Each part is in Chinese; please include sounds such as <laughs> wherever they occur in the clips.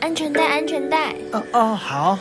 安全带，安全带。哦哦，好。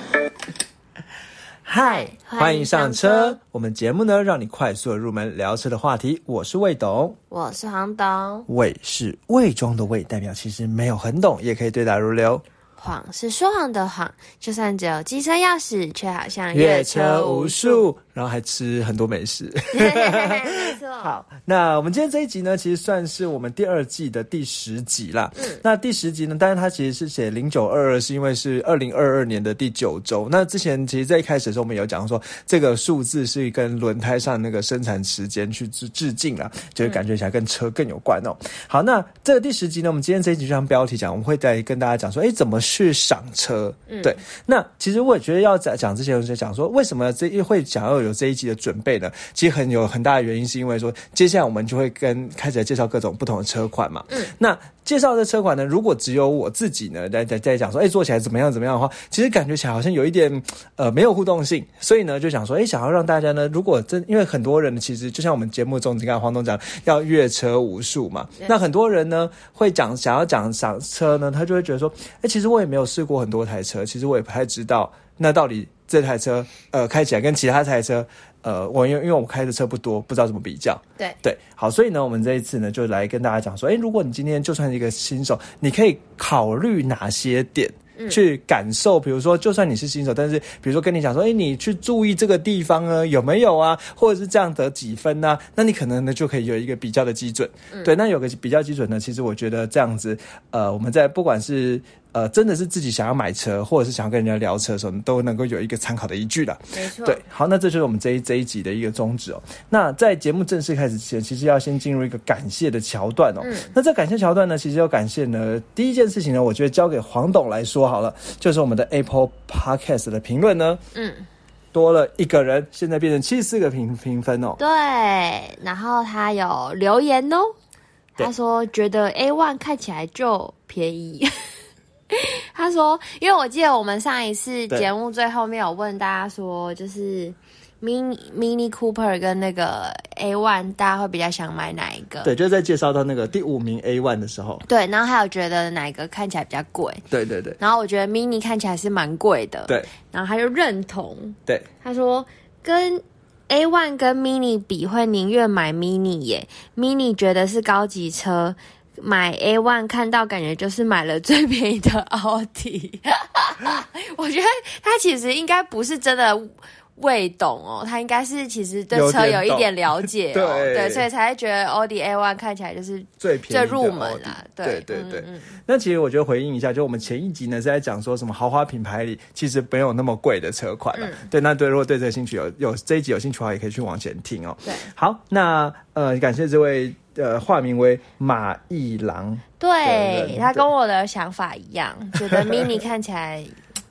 嗨，欢迎上车。我们节目呢，让你快速的入门聊车的话题。我是魏董，我是黄董。魏是魏中的魏，代表其实没有很懂，也可以对答如流。谎是说谎的谎，就算只有机车钥匙，却好像越车无数。然后还吃很多美食，<laughs> 没错。好，那我们今天这一集呢，其实算是我们第二季的第十集啦。嗯，那第十集呢，当然它其实是写零九二二，是因为是二零二二年的第九周。那之前其实在一开始的时候，我们有讲说这个数字是跟轮胎上那个生产时间去致致敬啦，就是感觉起来跟车更有关哦。好，那这个第十集呢，我们今天这一集就像标题讲，我们会再跟大家讲说，哎，怎么去赏车？嗯，对。那其实我也觉得要讲讲之前，我就讲说，为什么这一会想要有。这一集的准备呢，其实很有很大的原因，是因为说接下来我们就会跟开始来介绍各种不同的车款嘛。嗯，那介绍的车款呢，如果只有我自己呢在在在讲说，哎，做起来怎么样怎么样的话，其实感觉起来好像有一点呃没有互动性，所以呢就想说，哎，想要让大家呢，如果真因为很多人其实就像我们节目中你看黄东讲要阅车无数嘛，那很多人呢会讲想要讲赏车呢，他就会觉得说，哎，其实我也没有试过很多台车，其实我也不太知道那到底。这台车，呃，开起来跟其他台车，呃，我因为因为我开的车不多，不知道怎么比较。对对，好，所以呢，我们这一次呢，就来跟大家讲说，哎，如果你今天就算是一个新手，你可以考虑哪些点去感受？比如说，就算你是新手，但是比如说跟你讲说，哎，你去注意这个地方呢，有没有啊？或者是这样得几分呢？那你可能呢就可以有一个比较的基准。对，那有个比较基准呢，其实我觉得这样子，呃，我们在不管是。呃，真的是自己想要买车，或者是想要跟人家聊车的时候，都能够有一个参考的依据的。没错，对，好，那这就是我们这一这一集的一个宗旨哦。那在节目正式开始之前，其实要先进入一个感谢的桥段哦。嗯，那这感谢桥段呢，其实要感谢呢，第一件事情呢，我觉得交给黄董来说好了，就是我们的 Apple Podcast 的评论呢，嗯，多了一个人，现在变成七十四个评评分哦。对，然后他有留言哦，他说觉得 A One 看起来就便宜。<laughs> 他说：“因为我记得我们上一次节目最后面有问大家说，就是 Mini Mini Cooper 跟那个 A One，大家会比较想买哪一个？对，就是在介绍到那个第五名 A One 的时候，对，然后还有觉得哪一个看起来比较贵？对对对。然后我觉得 Mini 看起来是蛮贵的，对。然后他就认同，对，他说跟 A One 跟 Mini 比，会宁愿买 Mini 耶，Mini 觉得是高级车。”买 A one 看到感觉就是买了最便宜的 <laughs> 奥迪，<laughs> 我觉得他其实应该不是真的未懂哦，他应该是其实对车有一点了解，<laughs> 对对，所以才会觉得奥迪 A one 看起来就是最最入门啊，对对对。那其实我觉得回应一下，就我们前一集呢是在讲说什么豪华品牌里其实没有那么贵的车款了，对，那对如果对这个兴趣有有这一集有兴趣的话，也可以去往前听哦。对，好，那呃感谢这位。呃，化名为马一郎，对他跟我的想法一样，觉得 <laughs> mini 看起来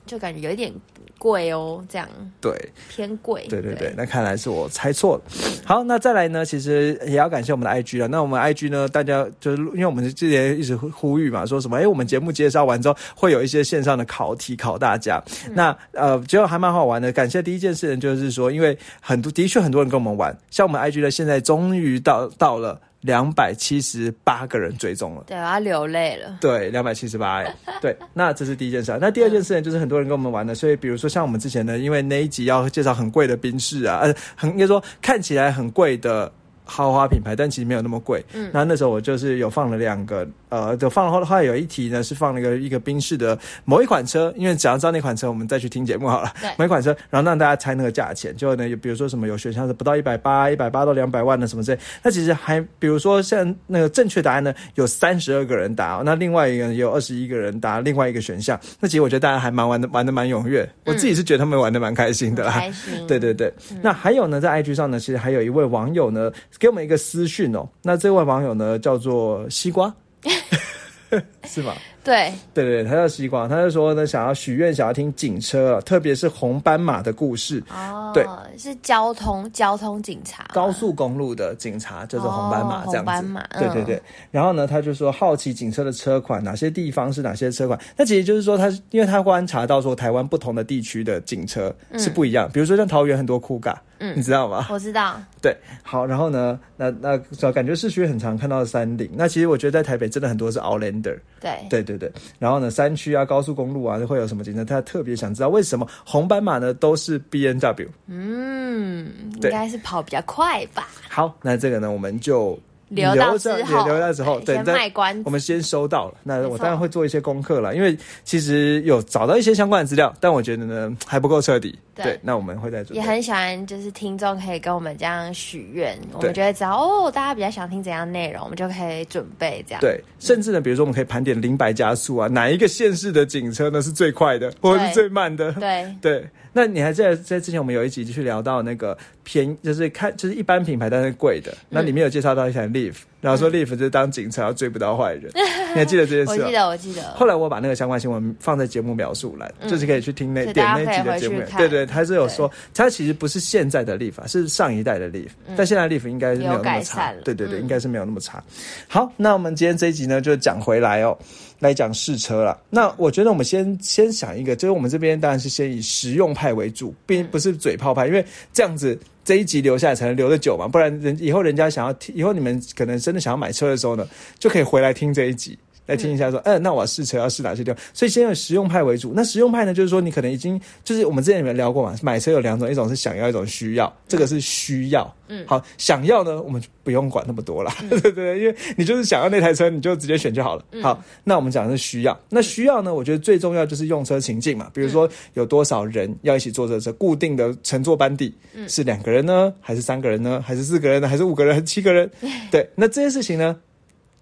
就感觉有一点贵哦，这样对偏贵，对对对，那看来是我猜错了。好，那再来呢，其实也要感谢我们的 IG 了。那我们 IG 呢，大家就是因为我们之前一直呼吁嘛，说什么？哎，我们节目介绍完之后，会有一些线上的考题考大家。那呃，结果还蛮好玩的。感谢第一件事情就是说，因为很多的确很多人跟我们玩，像我们 IG 呢，现在终于到到了。两百七十八个人追踪了，对，我要流泪了。对，两百七十八，<laughs> 对，那这是第一件事。那第二件事情就是很多人跟我们玩的，所以比如说像我们之前呢，因为那一集要介绍很贵的冰室啊，呃，很应该说看起来很贵的。豪华品牌，但其实没有那么贵。嗯，那那时候我就是有放了两个，呃，就放了后，后来有一题呢是放了一个一个宾士的某一款车，因为只要知道那款车，我们再去听节目好了。对，某一款车，然后让大家猜那个价钱，就呢，比如说什么有选项是不到一百八，一百八到两百万的什么之类。那其实还，比如说像那个正确答案呢，有三十二个人答，那另外一个也有二十一个人答另外一个选项。那其实我觉得大家还蛮玩的，玩的蛮踊跃。我自己是觉得他们玩的蛮开心的啦。开心。对对对。那还有呢，在 IG 上呢，其实还有一位网友呢。给我们一个私讯哦，那这位网友呢叫做西瓜，<laughs> <laughs> 是吗？对对对，他叫西瓜，他就说呢，想要许愿，想要听警车，特别是红斑马的故事。哦，对，是交通交通警察，高速公路的警察叫做红斑马这样子。红斑马，对对对。然后呢，他就说好奇警车的车款，哪些地方是哪些车款？那其实就是说，他因为他观察到说，台湾不同的地区的警车是不一样，比如说像桃园很多酷嘎。嗯，你知道吗？我知道。<laughs> 对，好，然后呢，那那感觉市区很常看到的山顶，那其实我觉得在台北真的很多是 Outlander。对，对对对对。然后呢，山区啊、高速公路啊，会有什么景色？他特别想知道为什么红斑马呢都是 B N W。嗯，应该是跑比较快吧。好，那这个呢，我们就留到着之后留到之后，对先卖关子我们先收到了。那我当然会做一些功课了，因为其实有找到一些相关的资料，但我觉得呢还不够彻底。对那我们会再做。也很喜欢，就是听众可以跟我们这样许愿，我们觉得只要哦，大家比较想听怎样内容，我们就可以准备这样。对，甚至呢，比如说我们可以盘点零百加速啊，哪一个县市的警车呢是最快的，或者是最慢的？对 <laughs> 对，那你还在在之前我们有一集就去聊到那个便，就是看就是一般品牌但是贵的，那里面有介绍到一台 Leaf，然后说 Leaf 就是当警察要追不到坏人，你还记得这件事吗？我记得，我记得。后来我把那个相关新闻放在节目描述栏，就是可以去听那点那集的节目对对，他是有说，他其实不是现在的 Leaf，啊是上一代的 Leaf，、但现在 Leaf 应该是没有那么差。对对对，嗯应该是没有那么差。好，那我们今天这一集呢，就讲回来哦，来讲试车了。那我觉得我们先先想一个，就是我们这边当然是先以实用派为主，并不是嘴炮派，因为这样子。这一集留下来才能留得久嘛，不然人以后人家想要听，以后你们可能真的想要买车的时候呢，就可以回来听这一集。来听一下，说，嗯、那我要试车要试哪些地方？所以先用实用派为主。那实用派呢，就是说你可能已经，就是我们之前有没有聊过嘛？买车有两种，一种是想要，一种需要。这个是需要。嗯，好，想要呢，我们就不用管那么多啦，<laughs> 对对对，因为你就是想要那台车，你就直接选就好了。好，那我们讲的是需要。那需要呢，我觉得最重要就是用车情境嘛，比如说有多少人要一起坐这车，固定的乘坐班底是两个人呢，还是三个人呢，还是四个人呢，还是五个人，还是七个人？<laughs> 对，那这件事情呢？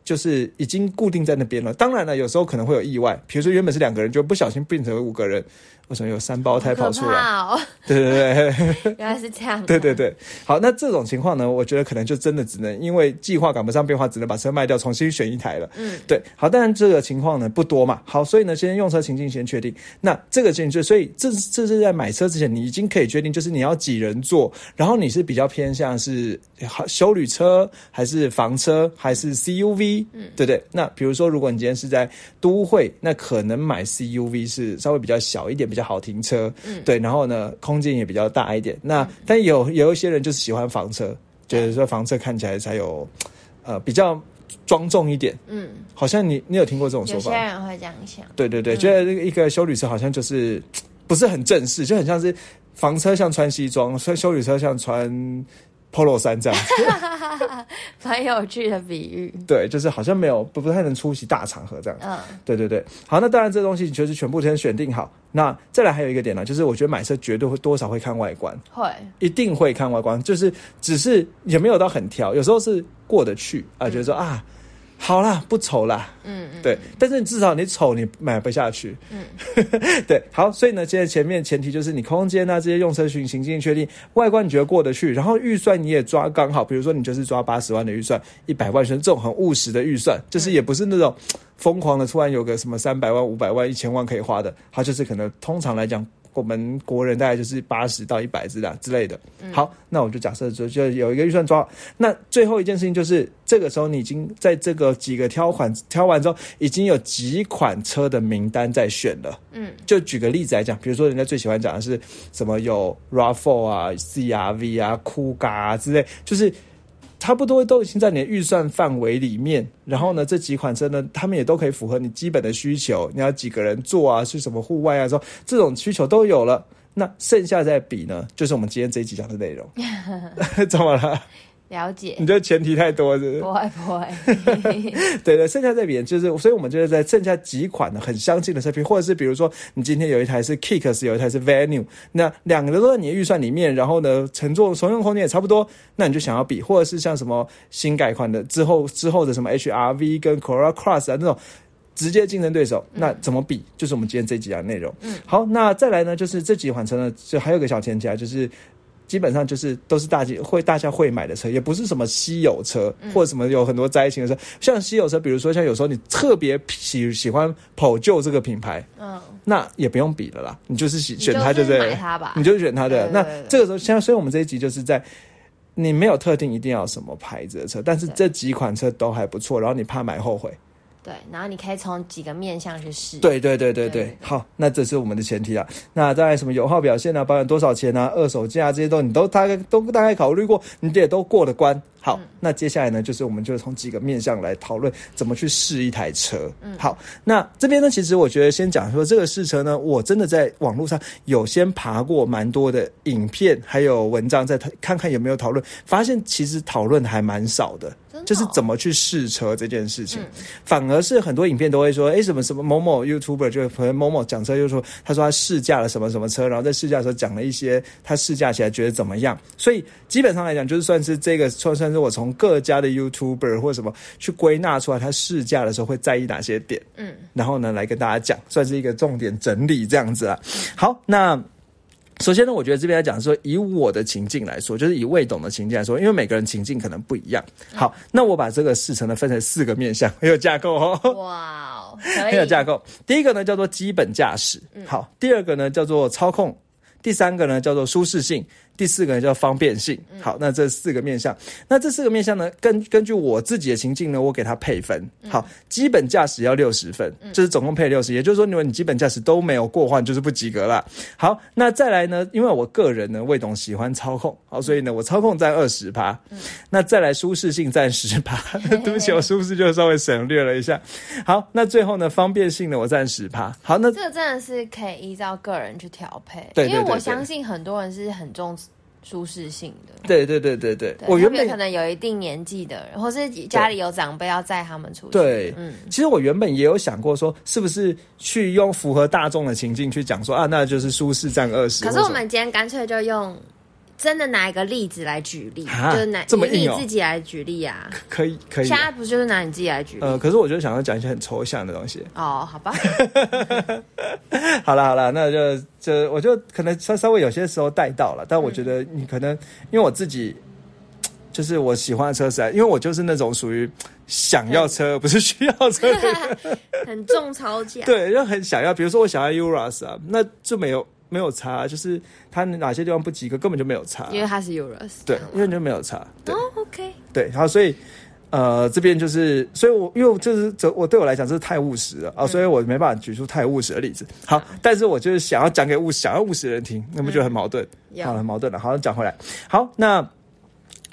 就是已经固定在那边了。当然了，有时候可能会有意外，比如说原本是两个人，就不小心变成五个人，为什么有三胞胎跑出来？对对对 <laughs> 原来是这样。对对对。好，那这种情况呢，我觉得可能就真的只能因为计划赶不上变化，只能把车卖掉，重新选一台了。嗯，对。好，当然这个情况呢不多嘛。好，所以呢，先用车情境先确定。那这个情境就，所以这这是在买车之前，你已经可以决定，就是你要几人坐，然后你是比较偏向是好修旅车，还是房车，还是 CUV？嗯，对不对？那比如说，如果你今天是在都会，那可能买 CUV 是稍微比较小一点，比较好停车。嗯，对，然后呢，空间也比较大一点。那、但有有一些人就是喜欢房车，觉得说房车看起来才有呃比较庄重一点。嗯，好像你你有听过这种说法？有些人会这样想。对对对，觉得这个一个修旅车好像就是不是很正式，就很像是房车像穿西装，所以修旅车像穿 polo 衫这样子。<laughs> 蛮有趣的比喻。对，就是好像没有不不太能出席大场合这样。嗯，对对对，好，那当然这东西就是全部先选定好。那再来还有一个点呢，就是我觉得买车绝对会多少会看外观，会。一定会看外观，就是只是也没有到很挑，有时候是过得去啊，觉得说啊。好啦，不丑啦，嗯嗯，对，但是你至少你丑，你买不下去，嗯，<laughs> 对，好，所以呢，现在前面前提就是你空间啊这些用车群行进确定，外观你觉得过得去，然后预算你也抓刚好，比如说你就是抓八十万的预算，一百万选这种很务实的预算，就是也不是那种疯狂的突然有个什么三百万、五百万、一千万可以花的，它就是可能通常来讲。我们国人大概就是八十到一百之类之类的。好，那我就假设就就有一个预算抓好。那最后一件事情就是，这个时候你已经在这个几个挑款挑完之后，已经有几款车的名单在选了。嗯，就举个例子来讲，比如说人家最喜欢讲的是什么有 RAV4 啊、CRV 啊、酷咖啊之类，就是。差不多都已经在你的预算范围里面，然后呢，这几款车呢，他们也都可以符合你基本的需求。你要几个人坐啊，是什么户外啊，说这种需求都有了。那剩下再比呢，就是我们今天这一集讲的内容。<laughs> <laughs> 怎么了？了解你。这前提太多是不是？不会不会，对 <laughs> 对，剩下这边就是，所以我们就是在剩下几款的很相近的车品，或者是比如说你今天有一台是 Kicks，有一台是 Venue，那两个都在你的预算里面，然后呢，乘坐乘用空间也差不多，那你就想要比，或者是像什么新改款的之后之后的什么 HRV 跟 Corolla Cross 啊那种。直接竞争对手，那怎么比？就是我们今天这几样内容。嗯，好，那再来呢，就是这几款车呢，就还有个小前提啊，就是基本上就是都是大家会大家会买的车，也不是什么稀有车、或者什么有很多灾情的车。像稀有车，比如说像有时候你特别喜喜欢跑旧这个品牌，嗯，那也不用比了啦，你就是喜选它，就对？买它吧你就选它的。那这个时候，像所以我们这一集就是在。你没有特定一定要什么牌子的车，但是这几款车都还不错，然后你怕买后悔，对，然后你可以从几个面向去试。，对对对对对对，好，那这是我们的前提啊。那当然什么油耗表现啊，保养多少钱啊，二手价这些都你都大概都大概考虑过，你也都过了关。好，那接下来呢，就是我们就从几个面向来讨论怎么去试一台车。嗯，好，那这边呢，其实我觉得先讲说这个试车呢，我真的在网络上有先爬过蛮多的影片，还有文章，在看看有没有讨论，发现其实讨论还蛮少的。就是怎么去试车这件事情，反而是很多影片都会说，哎，什么什么某某 YouTuber 就可能某某讲车，就说他说他试驾了什么什么车，然后在试驾的时候讲了一些他试驾起来觉得怎么样。所以基本上来讲，就是算是这个算算是我从各家的 YouTuber 或什么去归纳出来，他试驾的时候会在意哪些点，嗯，然后呢来跟大家讲，算是一个重点整理这样子啊。好，那。首先呢，我觉得这边来讲说，以我的情境来说，就是以未懂的情境来说，因为每个人情境可能不一样。好，那我把这个事程呢分成四个面向，很有架构哦。哇，很 <laughs> 有架构。第一个呢叫做基本驾驶，好；第二个呢叫做操控；第三个呢叫做舒适性。第四个叫方便性，好，那这四个面向，那这四个面向呢，根根据我自己的情境呢，我给它配分，好，基本驾驶要六十分，就是总共配六十，也就是说，如果你基本驾驶都没有过换，就是不及格了。好，那再来呢，因为我个人呢，魏董喜欢操控，好，所以呢，我操控占二十趴，那再来舒适性占十趴，<laughs> 对不起，我舒适就稍微省略了一下。好，那最后呢，方便性呢，我占十趴。好，那这个真的是可以依照个人去调配，对，因为我相信很多人是很重。舒适性的，对对对对对，我原本可能有一定年纪的人，或是家里有长辈要载他们出去。对，嗯，其实我原本也有想过说，是不是去用符合大众的情境去讲说啊，那就是舒适占二十。可是我们今天干脆就用。真的拿一个例子来举例，就是拿以你自己来举例啊？可以可以。现在不就是拿你自己来举例？呃，可是我就想要讲一些很抽象的东西。哦，好吧。<laughs> 好了好了，那就就我就可能稍稍微有些时候带到了，但我觉得你可能因为我自己就是我喜欢的车是，因为我就是那种属于想要车不是需要车，<laughs> 很重操价。对，就很想要，比如说我想要 Urus 啊，那就没有。没有差，就是他哪些地方不及格，根本就没有差。因为他是 Urus，对，因为就没有差。哦，OK，对，然后所以呃，这边就是，所以我因为就是这我对我来讲这是太务实了啊，所以我没办法举出太务实的例子。好，但是我就是想要讲给务想要务实的人听，那不就很矛盾？好，很矛盾了。好，讲回来，好，那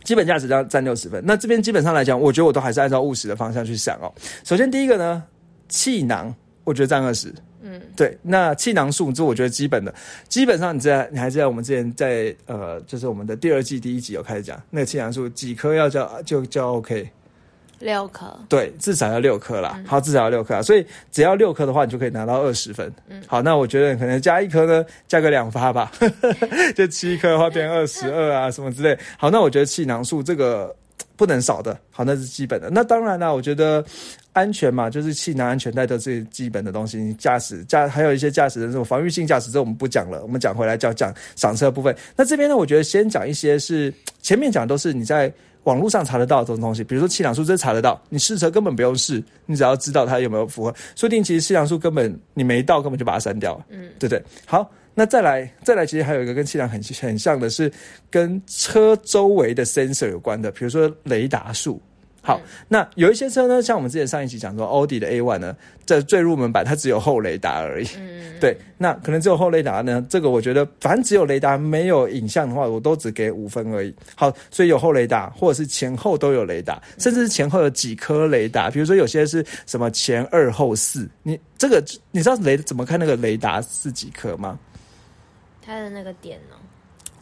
基本价值占占六十分。那这边基本上来讲，我觉得我都还是按照务实的方向去想哦。首先第一个呢，气囊，我觉得占二十。嗯，对，那气囊数这我觉得基本的，基本上你在你还记得我们之前在呃，就是我们的第二季第一集有开始讲那个气囊数几颗要叫就叫 OK，六颗，对，至少要六颗啦，好，至少要六颗啊，所以只要六颗的话，你就可以拿到二十分。嗯，好，那我觉得可能加一颗呢，加个两发吧，<laughs> 就七颗的话变二十二啊什么之类。好，那我觉得气囊数这个。不能少的，好，那是基本的。那当然了，我觉得安全嘛，就是气囊安全带的最基本的东西。你驾驶驾还有一些驾驶的这种防御性驾驶，这我们不讲了。我们讲回来，叫讲赏车部分。那这边呢，我觉得先讲一些是前面讲都是你在网络上查得到这种东西，比如说气囊数，这查得到。你试车根本不用试，你只要知道它有没有符合。说不定其实气囊数根本你没到，根本就把它删掉了，嗯，对不对？好。那再来，再来，其实还有一个跟气囊很很像的是，跟车周围的 sensor 有关的，比如说雷达数。好，那有一些车呢，像我们之前上一期讲说，奥迪的 A One 呢，在最入门版它只有后雷达而已。嗯，<laughs> 对，那可能只有后雷达呢，这个我觉得，反正只有雷达没有影像的话，我都只给五分而已。好，所以有后雷达，或者是前后都有雷达，甚至是前后有几颗雷达，比如说有些是什么前二后四，你这个你知道雷怎么看那个雷达是几颗吗？它的那个点呢？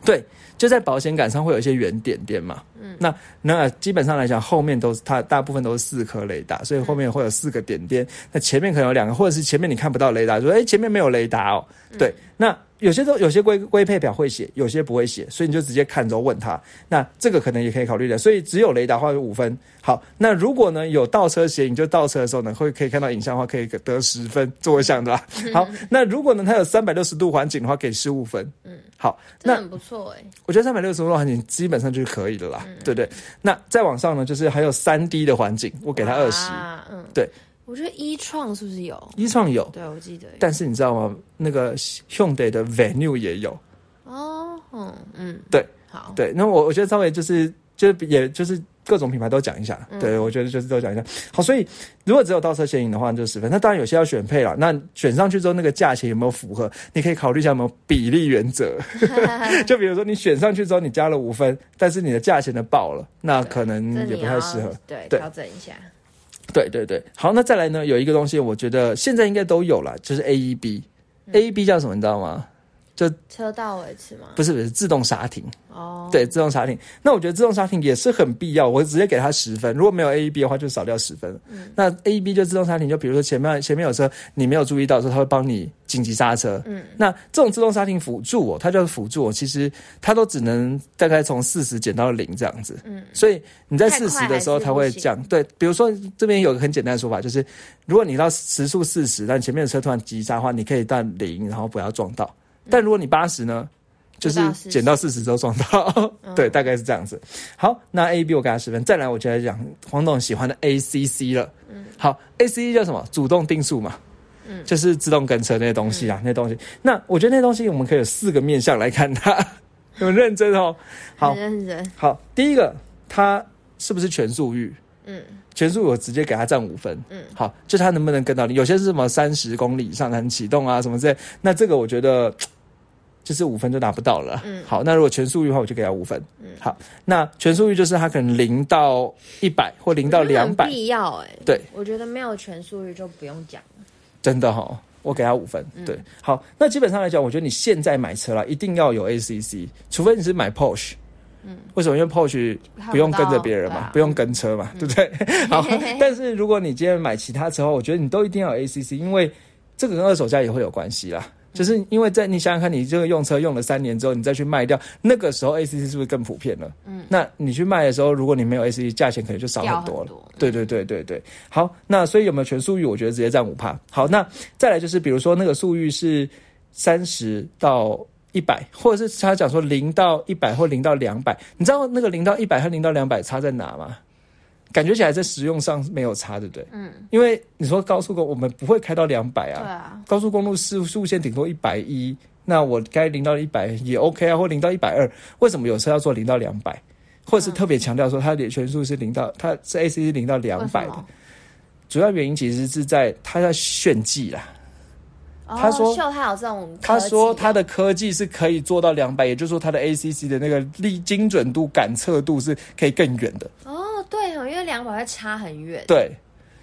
对，就在保险杆上会有一些圆点点嘛。嗯，那那基本上来讲，后面都是它大部分都是四颗雷达，所以后面会有四个点点。那前面可能有两个，或者是前面你看不到雷达，说哎前面没有雷达哦。对，那。有些都有些规规配表会写，有些不会写，所以你就直接看着问他。那这个可能也可以考虑的。所以只有雷达话有五分。好，那如果呢有倒车斜影，就倒车的时候呢会可以看到影像的话，可以得十分，这我想的。好，那如果呢它有三百六十度环景的话，给十五分。嗯，好，那很不错哎。我觉得三百六十度环境基本上就是可以的啦，对不对？那再往上呢，就是还有三 D 的环境，我给他二十。嗯，对。我觉得一创是不是有？一创有，对我记得。但是你知道吗？那个 Hyundai 的 Venue 也有。哦，嗯嗯，对，好，对。那我我觉得稍微就是，就是也就是各种品牌都讲一下。对，我觉得就是都讲一下。好，所以如果只有倒车显影的话，就十分。那当然有些要选配了，那选上去之后，那个价钱有没有符合？你可以考虑一下有没有比例原则。<laughs> 就比如说你选上去之后，你加了五分，但是你的价钱呢爆了，那可能也不太适合。对，调整一下。对对对，好，那再来呢？有一个东西，我觉得现在应该都有了，就是 AEB。AEB 叫什么？你知道吗？就车道维持吗？不是不是，自动刹停。哦，对，自动刹停。那我觉得自动刹停也是很必要，我直接给他十分。如果没有 AEB 的话，就少掉十分。嗯，那 AEB 就自动刹停，就比如说前面前面有车，你没有注意到的时候，它会帮你紧急刹车。嗯，那这种自动刹停辅助哦，它叫辅助哦，其实它都只能大概从四十减到零这样子。嗯，所以你在四十的时候，它会降。对，比如说这边有个很简单的说法，就是如果你到时速四十，但前面的车突然急刹的话，你可以到零，然后不要撞到。但如果你八十呢，就是减到四十都撞到，<laughs> 对，大概是这样子。好，那 A B 我给他十分。再来，我就来讲黄董喜欢的 A C C 了。嗯，好，A C C 叫什么？主动定速嘛。嗯，就是自动跟车那些东西啊，那些东西。那我觉得那东西我们可以有四个面向来看它，<laughs> 很认真哦。好，认真。好，第一个，它是不是全速域？嗯，全速我直接给他占五分。嗯，好，就他能不能跟到你？有些是什么三十公里以上才能启动啊，什么之类。那这个我觉得就是五分就拿不到了。嗯，好，那如果全速域的话，我就给他五分。嗯，好，那全速域就是他可能零到一百或零到两百。必要哎，对，我觉得没有全速域就不用讲了。真的哈，我给他五分。对，好，那基本上来讲，我觉得你现在买车了，一定要有 ACC，除非你是买 Porsche。嗯，为什么？因为 Porsche 不用跟着别人嘛，不用跟车嘛，对不对？<laughs> 好，但是如果你今天买其他车，我觉得你都一定要有 ACC，因为这个跟二手价也会有关系啦。就是因为在你想想看，你这个用车用了三年之后，你再去卖掉，那个时候 ACC 是不是更普遍了？嗯，那你去卖的时候，如果你没有 ACC，价钱可能就少很多了。对对对对对。好，那所以有没有全速域？我觉得直接占五趴。好，那再来就是，比如说那个速域是三十到。一百，或者是他讲说零到一百或零到两百，你知道那个零到一百和零到两百差在哪吗？感觉起来在使用上没有差，对不对？嗯，因为你说高速公路我们不会开到两百啊，对啊，高速公路是速线顶多一百一，那我该零到一百也 OK 啊，或零到一百二，为什么有车要做零到两百，或者是特别强调说它的全速是零到，它是 AC 是零到两百的，主要原因其实是在它在炫技啦。他说：“秀他有这种，他说他的科技是可以做到两百，也就是说他的 ACC 的那个力精准度、感测度是可以更远的。哦，对哦，因为两百会差很远。对，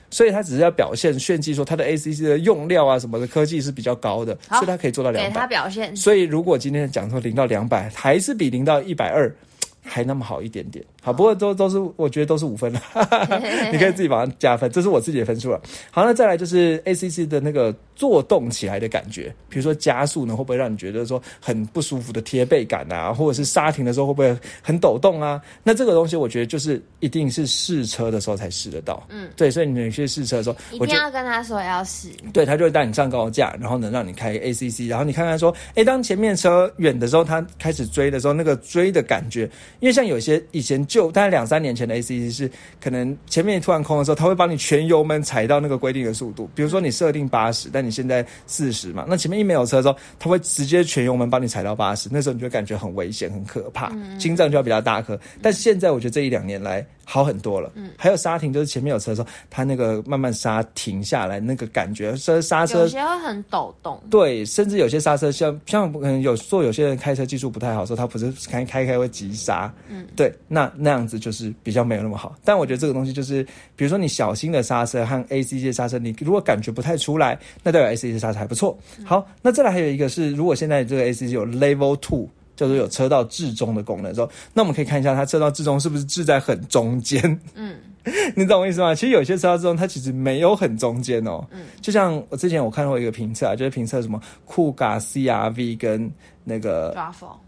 所以他只是要表现炫技，说他的 ACC 的用料啊什么的科技是比较高的，所以他可以做到两百。给他表现。所以如果今天讲说零到两百，还是比零到一百二还那么好一点点。”好，不过都都是我觉得都是五分了，<laughs> 你可以自己把它加分，这是我自己的分数了。好，那再来就是 A C C 的那个做动起来的感觉，比如说加速呢，会不会让你觉得说很不舒服的贴背感啊，或者是刹停的时候会不会很抖动啊？那这个东西我觉得就是一定是试车的时候才试得到。嗯，对，所以你去试车的时候，一定要跟他说要试。对他就会带你上高架，然后能让你开 A C C，然后你看看说，哎，当前面车远的时候，他开始追的时候，那个追的感觉，因为像有些以前旧大概两三年。前的 A C C 是可能前面突然空的时候，他会帮你全油门踩到那个规定的速度。比如说你设定八十，但你现在四十嘛，那前面一没有车的时候，它会直接全油门帮你踩到八十。那时候你就感觉很危险、很可怕，心脏就要比较大颗。但现在我觉得这一两年来。好很多了，嗯，还有刹停，就是前面有车的时候，它那个慢慢刹停下来，那个感觉，车刹车有些会很抖动，对，甚至有些刹车像像可能有做有些人开车技术不太好，说他不是开开开会急刹，嗯，对，那那样子就是比较没有那么好。但我觉得这个东西就是，比如说你小心的刹车和 A C C 刹车，你如果感觉不太出来，那代表 A C C 刹车还不错。好，那再来还有一个是，如果现在这个 A C C 有 Level Two。叫做有车道至中的功能之后，那我们可以看一下它车道至中是不是置在很中间？嗯，<laughs> 你懂我意思吗？其实有些车道至中它其实没有很中间哦。嗯，就像我之前我看过一个评测啊，就是评测什么酷咖 CRV 跟那个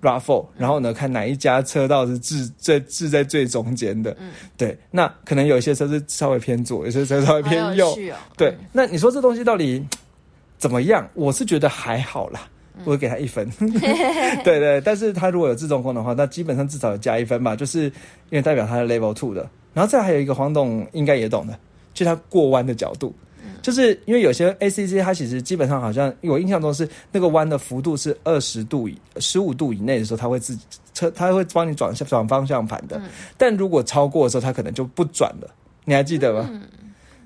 Raffle，然后呢看哪一家车道是置在置在最中间的。嗯，对，那可能有些车是稍微偏左，有些车稍微偏右。对，那你说这东西到底怎么样？我是觉得还好啦。我会给他一分，<laughs> <laughs> 对对，但是他如果有自动功能的话，那基本上至少有加一分吧，就是因为代表他是 Level Two 的。然后再还有一个黄董应该也懂的，就他过弯的角度，就是因为有些 ACC 它其实基本上好像我印象中是那个弯的幅度是二十度以十五度以内的时候，它会自己。车，它会帮你转转方向盘的。但如果超过的时候，它可能就不转了。你还记得吗？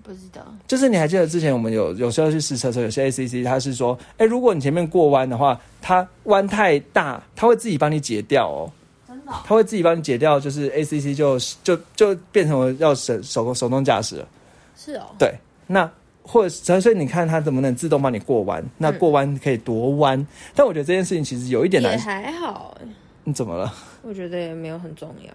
不知道，就是你还记得之前我们有有时候去试车时候，有些 ACC 它是说，哎，如果你前面过弯的话，它弯太大，它会自己帮你解掉哦。真的？它会自己帮你解掉，就是 ACC 就就就变成了要手手手动驾驶了。是哦。对，那或者所以你看它怎么能自动帮你过弯？那过弯可以多弯？但我觉得这件事情其实有一点难。也还好。你怎么了？我觉得也没有很重要。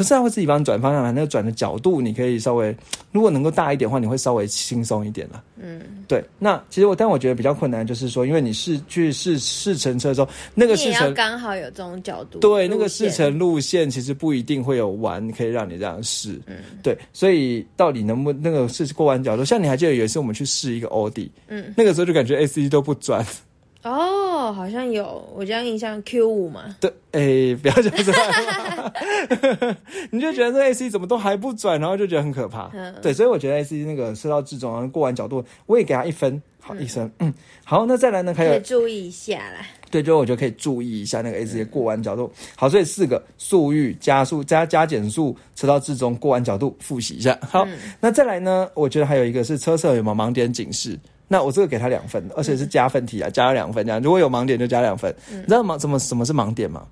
可是它会自己帮你转方向盘，那个转的角度你可以稍微，<tsk> 如果能够大一点的话，你会稍微轻松一点了。嗯，对。那其实我，但我觉得比较困难，就是说，因为你试去试试乘车的时候，那个试乘刚好有这种角度，对，那个试乘路线其实不一定会有弯可以让你这样试。嗯，对。所以到底能不能那个试过弯角度？像你还记得有一次我们去试一个奥迪，嗯，那个时候就感觉 A C 都不转。哦，好像有，我这样印象 Q 五嘛。对，哎，不要讲这个，<laughs> 你就觉得这 A C 怎么都还不转，然后就觉得很可怕。嗯，对，所以我觉得 A C 那个车道至中，然后过完角度，我也给他一分，好一分。嗯，好，那再来呢？还有注意一下啦。对，就我觉得可以注意一下那个 A C 过弯角度。好，所以四个速域加速加加减速车道至中过弯角度复习一下。好，那再来呢？我觉得还有一个是车侧有没有盲点警示。那我这个给他两分，而且是加分题啊，加了两分这样。如果有盲点就加两分。你知道盲怎么什么是盲点吗？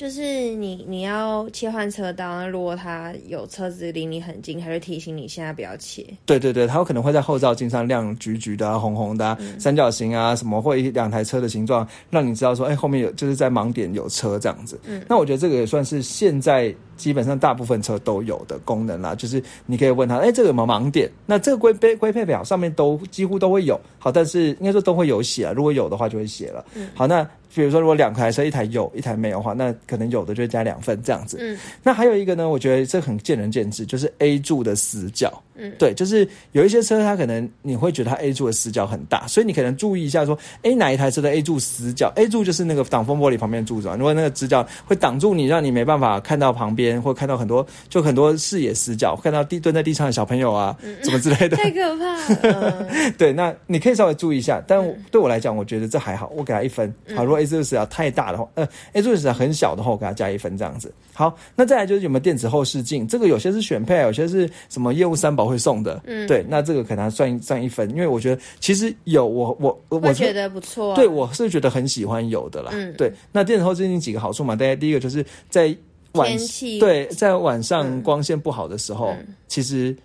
就是你你要切换车道，如果它有车子离你很近，它就提醒你现在不要切。对对对，它有可能会在后照镜上亮橘橘的、啊、红红的、三角形啊什么，或一两台车的形状，让你知道说，哎，后面有就是在盲点有车这样子。嗯，那我觉得这个也算是现在基本上大部分车都有的功能啦，就是你可以问他，哎，这个有没有盲点？那这个规规规配表上面都几乎都会有。好，但是应该说都会有写，如果有的话就会写了。嗯，好，那。比如说，如果两台车，一台有，一台没有的话，那可能有的就会加两份这样子。嗯，那还有一个呢，我觉得这很见仁见智，就是 A 柱的死角。嗯，对，就是有一些车，它可能你会觉得它 A 柱的死角很大，所以你可能注意一下，说，哎，哪一台车的 A 柱死角？A 柱就是那个挡风玻璃旁边柱子，如果那个直角会挡住你，让你没办法看到旁边，或看到很多就很多视野死角，看到地蹲在地上的小朋友啊，<laughs> 什么之类的，<laughs> 太可怕了。<laughs> 对，那你可以稍微注意一下，但对我来讲，我觉得这还好，我给他一分。好，如果 A 柱死角太大的话，呃，A 柱死角很小的话，我给它加一分这样子。好，那再来就是有没有电子后视镜？这个有些是选配，有些是什么业务三宝会送的。嗯，对，那这个可能算算一分，因为我觉得其实有我我我觉得不错。对，我是觉得很喜欢有的啦。嗯，对，那电子后视镜几个好处嘛？大家第一个就是在晚对在晚上光线不好的时候，其实。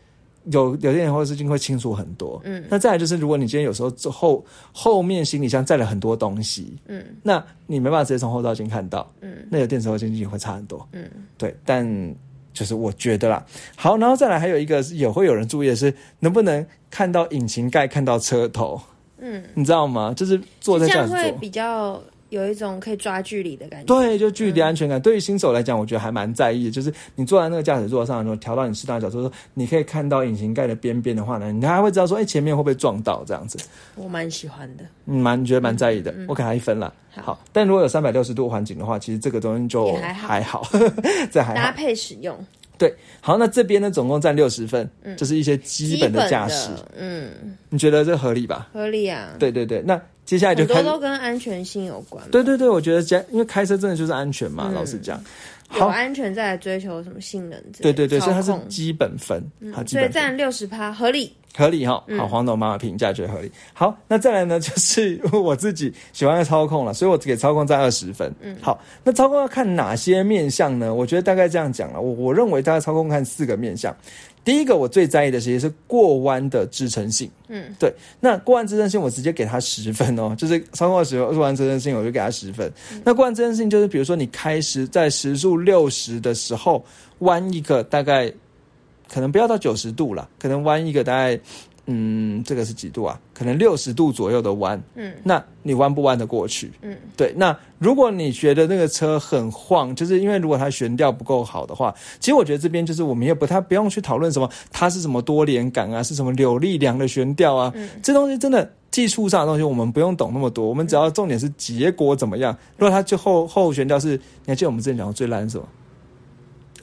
有有电子后视镜会清楚很多，嗯，那再来就是如果你今天有时候后后面行李箱载了很多东西，嗯，那你没办法直接从后照镜看到，嗯，那有电子后视镜会差很多，嗯，对，但就是我觉得啦，好，然后再来还有一个也会有人注意的是能不能看到引擎盖看到车头，嗯，你知道吗？就是坐在这样会比较。有一种可以抓距离的感觉，对，就距离安全感。对于新手来讲，我觉得还蛮在意的。就是你坐在那个驾驶座上，然后调到你适当的角度，说你可以看到引擎盖的边边的话呢，你还会知道说，哎，前面会不会撞到这样子。我蛮喜欢的，嗯，蛮觉得蛮在意的。我给他一分了。好，但如果有三百六十度环境的话，其实这个东西就还好，<laughs> 这还搭配使用。对，好，那这边呢，总共占六十分，就是一些基本的驾驶。嗯，你觉得这合理吧？合理啊。对对对，那。接下来就很多都跟安全性有关。对对对，我觉得加，因为开车真的就是安全嘛。老实讲，有安全再来追求什么性能？对对对，所以它是基本分，好所以占六十趴，合理，合理哈。好，黄董妈妈评价觉得合理。好，那再来呢，<laughs> 就是我自己喜欢的操控了，所以我给操控在二十分。嗯，好，那操控要看哪些面相呢？我觉得大概这样讲了，我我认为大概操控看四个面相。第一个我最在意的其实是过弯的支撑性，嗯，对。那过弯支撑性我直接给他十分哦，<laughs> 就是超过十过弯支撑性我就给他十分。那过弯支撑性就是比如说你开始在时速六十的时候弯一个大概可能不要到九十度了，可能弯一个大概。嗯，这个是几度啊？可能六十度左右的弯。嗯，那你弯不弯得过去？嗯，对。那如果你觉得那个车很晃，就是因为如果它悬吊不够好的话，其实我觉得这边就是我们也不太不用去讨论什么它是什么多连杆啊，是什么扭力梁的悬吊啊。嗯，这东西真的技术上的东西我们不用懂那么多，我们只要重点是结果怎么样。如果它最后后悬吊是，你还记得我们之前讲过最烂什么？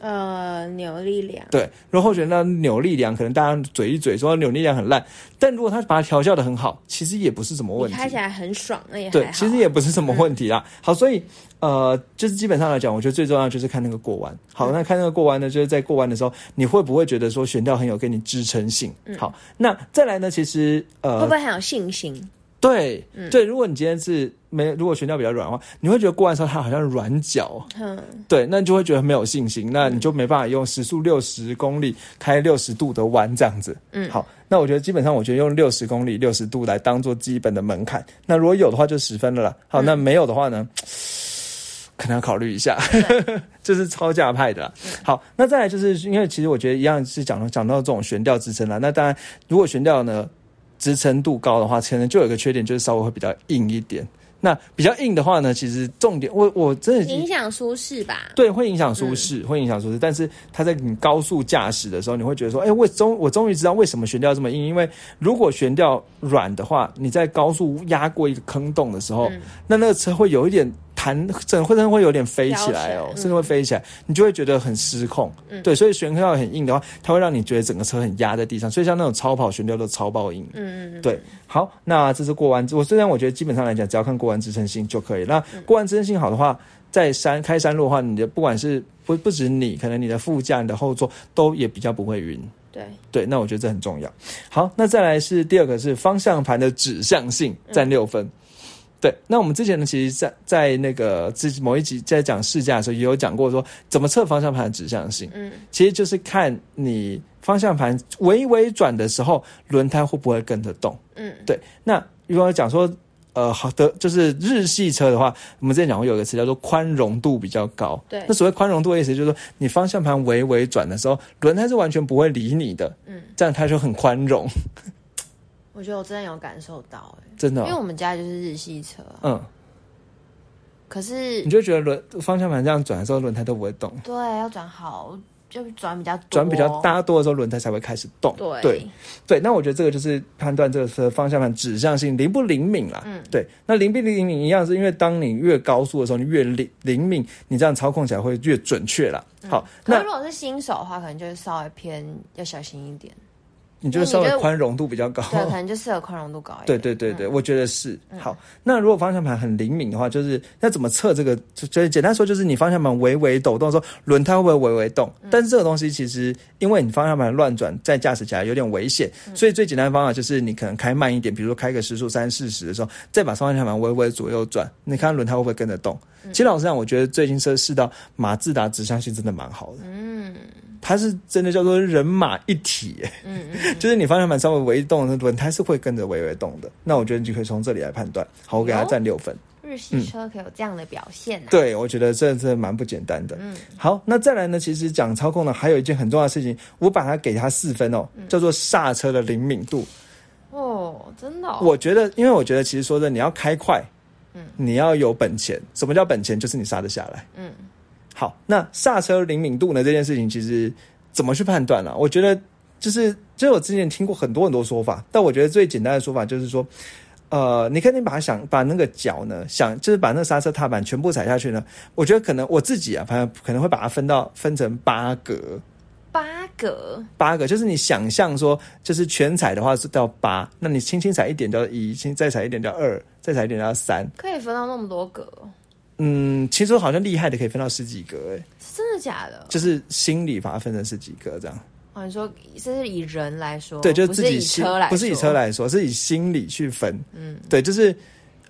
呃，扭力梁，对，然后觉得那扭力梁，可能大家嘴一嘴说扭力梁很烂，但如果他把它调教的很好，其实也不是什么问题。开起来很爽，那也对，其实也不是什么问题啦。好，所以呃，就是基本上来讲，我觉得最重要就是看那个过弯。好，那看那个过弯呢，就是在过弯的时候，你会不会觉得说悬吊很有给你支撑性？好，那再来呢，其实呃，会不会很有信心？对，对，如果你今天是没，如果悬吊比较软的话，你会觉得过弯时候它好像软脚，嗯，对，那你就会觉得没有信心，那你就没办法用时速六十公里开六十度的弯这样子，嗯，好，那我觉得基本上，我觉得用六十公里六十度来当做基本的门槛，那如果有的话就十分了啦，好，那没有的话呢，可能要考虑一下，<laughs> 这是超价派的，好，那再来就是因为其实我觉得一样是讲到讲到这种悬吊支撑啦，那当然如果悬吊呢。支撑度高的话，可能就有个缺点，就是稍微会比较硬一点。那比较硬的话呢，其实重点我我真的影响舒适吧？对，会影响舒适，会影响舒适。但是它在你高速驾驶的时候，你会觉得说，哎，我终我终于知道为什么悬吊这么硬。因为如果悬吊软的话，你在高速压过一个坑洞的时候，那那个车会有一点。弹整会真的会有点飞起来哦，甚至会飞起来，你就会觉得很失控。对，所以悬吊很硬的话，它会让你觉得整个车很压在地上。所以像那种超跑悬吊都超爆硬。嗯嗯对，好，那这是过弯。我虽然我觉得基本上来讲，只要看过弯支撑性就可以。那过弯支撑性好的话，在山开山路的话，你的不管是不不止你，可能你的副驾、你的后座都也比较不会晕。对对，那我觉得这很重要。好，那再来是第二个是方向盘的指向性，占六分。对，那我们之前呢，其实，在在那个之某一集在讲试驾的时候，也有讲过说怎么测方向盘的指向性。嗯，其实就是看你方向盘微微转的时候，轮胎会不会跟着动。嗯，对。那如果讲说，呃，好的，就是日系车的话，我们之前讲过有一个词叫做宽容度比较高。对，那所谓宽容度的意思就是说，你方向盘微微转的时候，轮胎是完全不会理你的。嗯，这样它就很宽容。我觉得我真的有感受到，哎，真的，因为我们家就是日系车，嗯，可是你就觉得轮方向盘这样转的时候，轮胎都不会动，对，要转好，就转比较转比较大多的时候，轮胎才会开始动，对，对，那我觉得这个就是判断这个车方向盘指向性灵不灵敏啦，嗯，对，那灵不灵敏一样，是因为当你越高速的时候，你越灵灵敏，你这样操控起来会越准确啦。好，那如果是新手的话，可能就是稍微偏要小心一点。你就稍微宽容度比较高，对，可能就适合宽容度高一点。<laughs> 对对对对，我觉得是好。那如果方向盘很灵敏的话，就是那怎么测这个？就简单说，就是你方向盘微微抖动的时候，轮胎会不会微微动？但是这个东西其实，因为你方向盘乱转，在驾驶起来有点危险，所以最简单的方法就是你可能开慢一点，比如说开个时速三四十的时候，再把方向盘微微左右转，你看轮胎会不会跟着动？其实老实讲，我觉得最近测试到马自达指向性真的蛮好的。嗯。它是真的叫做人马一体，嗯嗯，就是你方向盘稍微微动，那轮胎是会跟着微微动的。那我觉得你就可以从这里来判断。好，我给它占六分。日系车可以有这样的表现呢？对，我觉得这这蛮不简单的。嗯，好，那再来呢？其实讲操控呢，还有一件很重要的事情，我把它给它四分哦，叫做刹车的灵敏度。哦，真的？我觉得，因为我觉得，其实说的你要开快，嗯，你要有本钱。什么叫本钱？就是你刹得下来。嗯。好，那刹车灵敏度呢？这件事情其实怎么去判断呢？我觉得就是，就是我之前听过很多很多说法，但我觉得最简单的说法就是说，呃，你肯定把它想把那个脚呢，想就是把那个刹车踏板全部踩下去呢。我觉得可能我自己啊，反正可能会把它分到分成八格，八格，八格，就是你想象说，就是全踩的话是到八，那你轻轻踩一点叫一，轻再踩一点叫二，再踩一点叫三，可以分到那么多格。嗯，其实好像厉害的可以分到十几个，哎，真的假的？就是心理把它分成十几个这样。哦，你说这是以人来说，对，就是自己车来，不是以车来说，是以心理去分。嗯，对，就是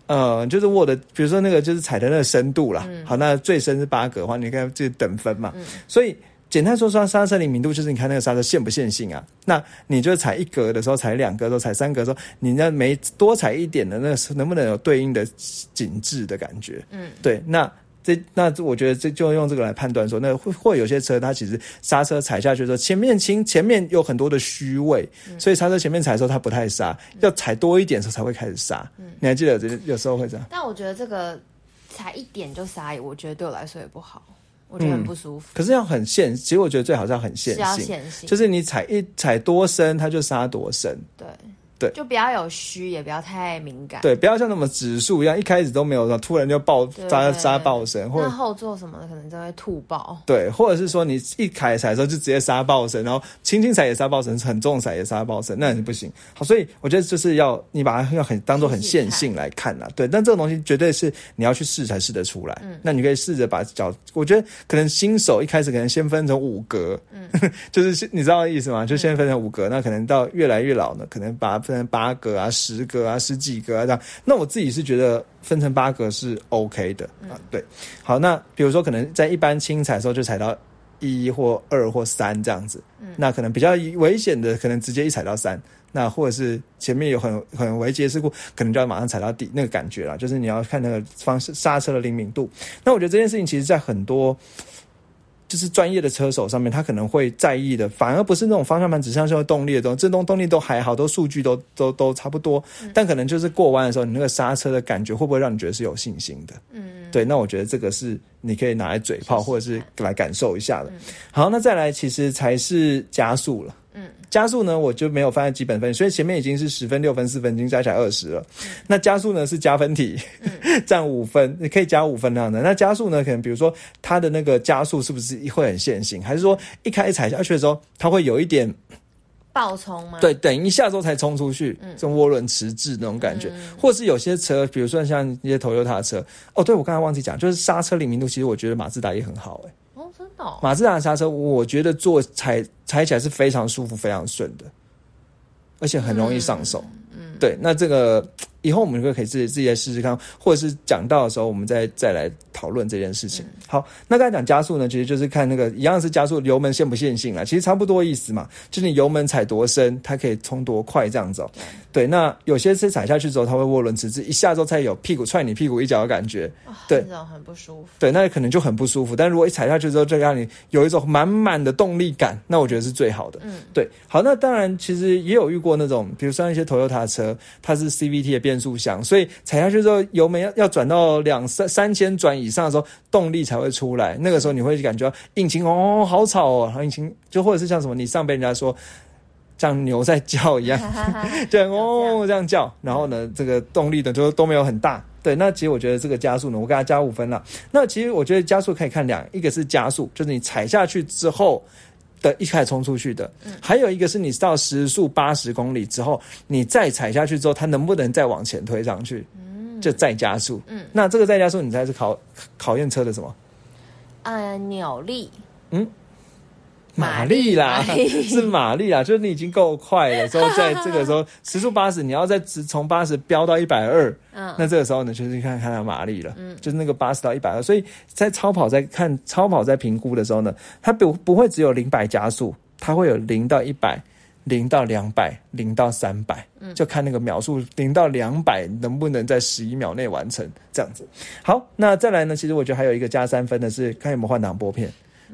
呃，就是握的，比如说那个就是踩的那个深度啦。好，那最深是八格的话，你看这等分嘛。所以。简单说说刹车灵敏度，就是你看那个刹车线不线性啊？那你就踩一格的时候，踩两格的时候，踩三格的时候，你那每多踩一点的那个能不能有对应的紧致的感觉？嗯，对。那这那我觉得这就用这个来判断说，那会会有些车它其实刹车踩下去的时候，前面轻，前面有很多的虚位，所以刹车前面踩的时候它不太刹，要踩多一点的时候才会开始刹。嗯，你还记得这有时候会这样？但我觉得这个踩一点就刹，我觉得对我来说也不好。我觉得很不舒服，可是要很线，其实我觉得最好是要很线性，就是你踩一踩多深，它就杀多深。对对就不要有虚，也不要太敏感。对，不要像那么指数一样，一开始都没有，突然就爆对杀杀爆神，或者后座什么的可能就会吐爆。对，或者是说你一开踩的时候就直接杀爆神，然后轻轻踩也杀爆神，很重踩也杀爆神，那也是不行。好，所以我觉得就是要你把它要很当做很线性来看啦，对。但这个东西绝对是你要去试才试得出来。嗯，那你可以试着把脚，我觉得可能新手一开始可能先分成五格，嗯，<laughs> 就是你知道意思吗？就先分成五格，那可能到越来越老呢，可能把它分成八格啊、十格啊、十几格啊这样。那我自己是觉得分成八格是 OK 的啊，对。好，那比如说可能在一般轻踩的时候就踩到一或二或三这样子，嗯，那可能比较危险的，可能直接一踩到三，那或者是前面有很很危急的事故，可能就要马上踩到底那个感觉啦，就是你要看那个方式刹车的灵敏度。那我觉得这件事情其实在很多。就是专业的车手上面，他可能会在意的，反而不是那种方向盘指向性的动力的东西，这动动力都还好，都数据都都都差不多，但可能就是过弯的时候，你那个刹车的感觉会不会让你觉得是有信心的？嗯，对，那我觉得这个是你可以拿来嘴炮，或者是来感受一下的。好，那再来其实才是加速了。嗯，加速呢，我就没有放在基本分，所以前面已经是十分、六分、四分，已经加起来二十了。那加速呢是加分题，<laughs> 占五分，你可以加五分那样的。那加速呢，可能比如说它的那个加速是不是会很线性，还是说一开始踩下去的时候，它会有一点爆冲吗？对，等一下之后才冲出去，这种涡轮迟滞那种感觉，或是有些车，比如说像一些 Toyota 车，哦，对我刚才忘记讲，就是刹车灵敏度，其实我觉得马自达也很好、欸，哦，真的、哦。马自达的刹车，我觉得坐踩踩起来是非常舒服、非常顺的，而且很容易上手。嗯，对，那这个以后我们就可以自己自己来试试看，或者是讲到的时候，我们再再来讨论这件事情。好，那刚才讲加速呢，其实就是看那个一样是加速油门线不线性啦，其实差不多意思嘛，就是你油门踩多深，它可以冲多快这样子、哦。对，那有些是踩下去之后，它会涡轮迟滞，一下之后才有屁股踹你屁股一脚的感觉。哦对那种很不舒服。对，那可能就很不舒服。但如果一踩下去之后，就让你有一种满满的动力感，那我觉得是最好的。嗯，对。好，那当然，其实也有遇过那种，比如像一些 Toyota 车，它是 CVT 的变速箱，所以踩下去之后，油门要要转到两三三千转以上的时候，动力才会出来。那个时候你会感觉引擎哦，好吵哦，引擎就或者是像什么，你上被人家说。像牛在叫一样，<laughs> 对哦，这样叫，然后呢，这个动力的就都没有很大。对，那其实我觉得这个加速呢，我给它加五分了。那其实我觉得加速可以看两，一个是加速，就是你踩下去之后的一开始冲出去的，还有一个是你到时速八十公里之后，你再踩下去之后，它能不能再往前推上去？就再加速。嗯，那这个再加速，你猜是考考验车的什么？呃，扭力。嗯。马力啦，<laughs> 是马力啦，就是你已经够快了，之后在这个时候 <laughs> 时速八十，你要再直从八十飙到一百二，嗯那这个时候呢，就是看看它马力了，嗯，就是那个八十到一百二，所以在超跑在看超跑在评估的时候呢，它不不会只有零百加速，它会有零到一百。零到两百，零到三百，就看那个秒数，零到两百能不能在十一秒内完成这样子。好，那再来呢？其实我觉得还有一个加三分的是看有没有换挡拨片。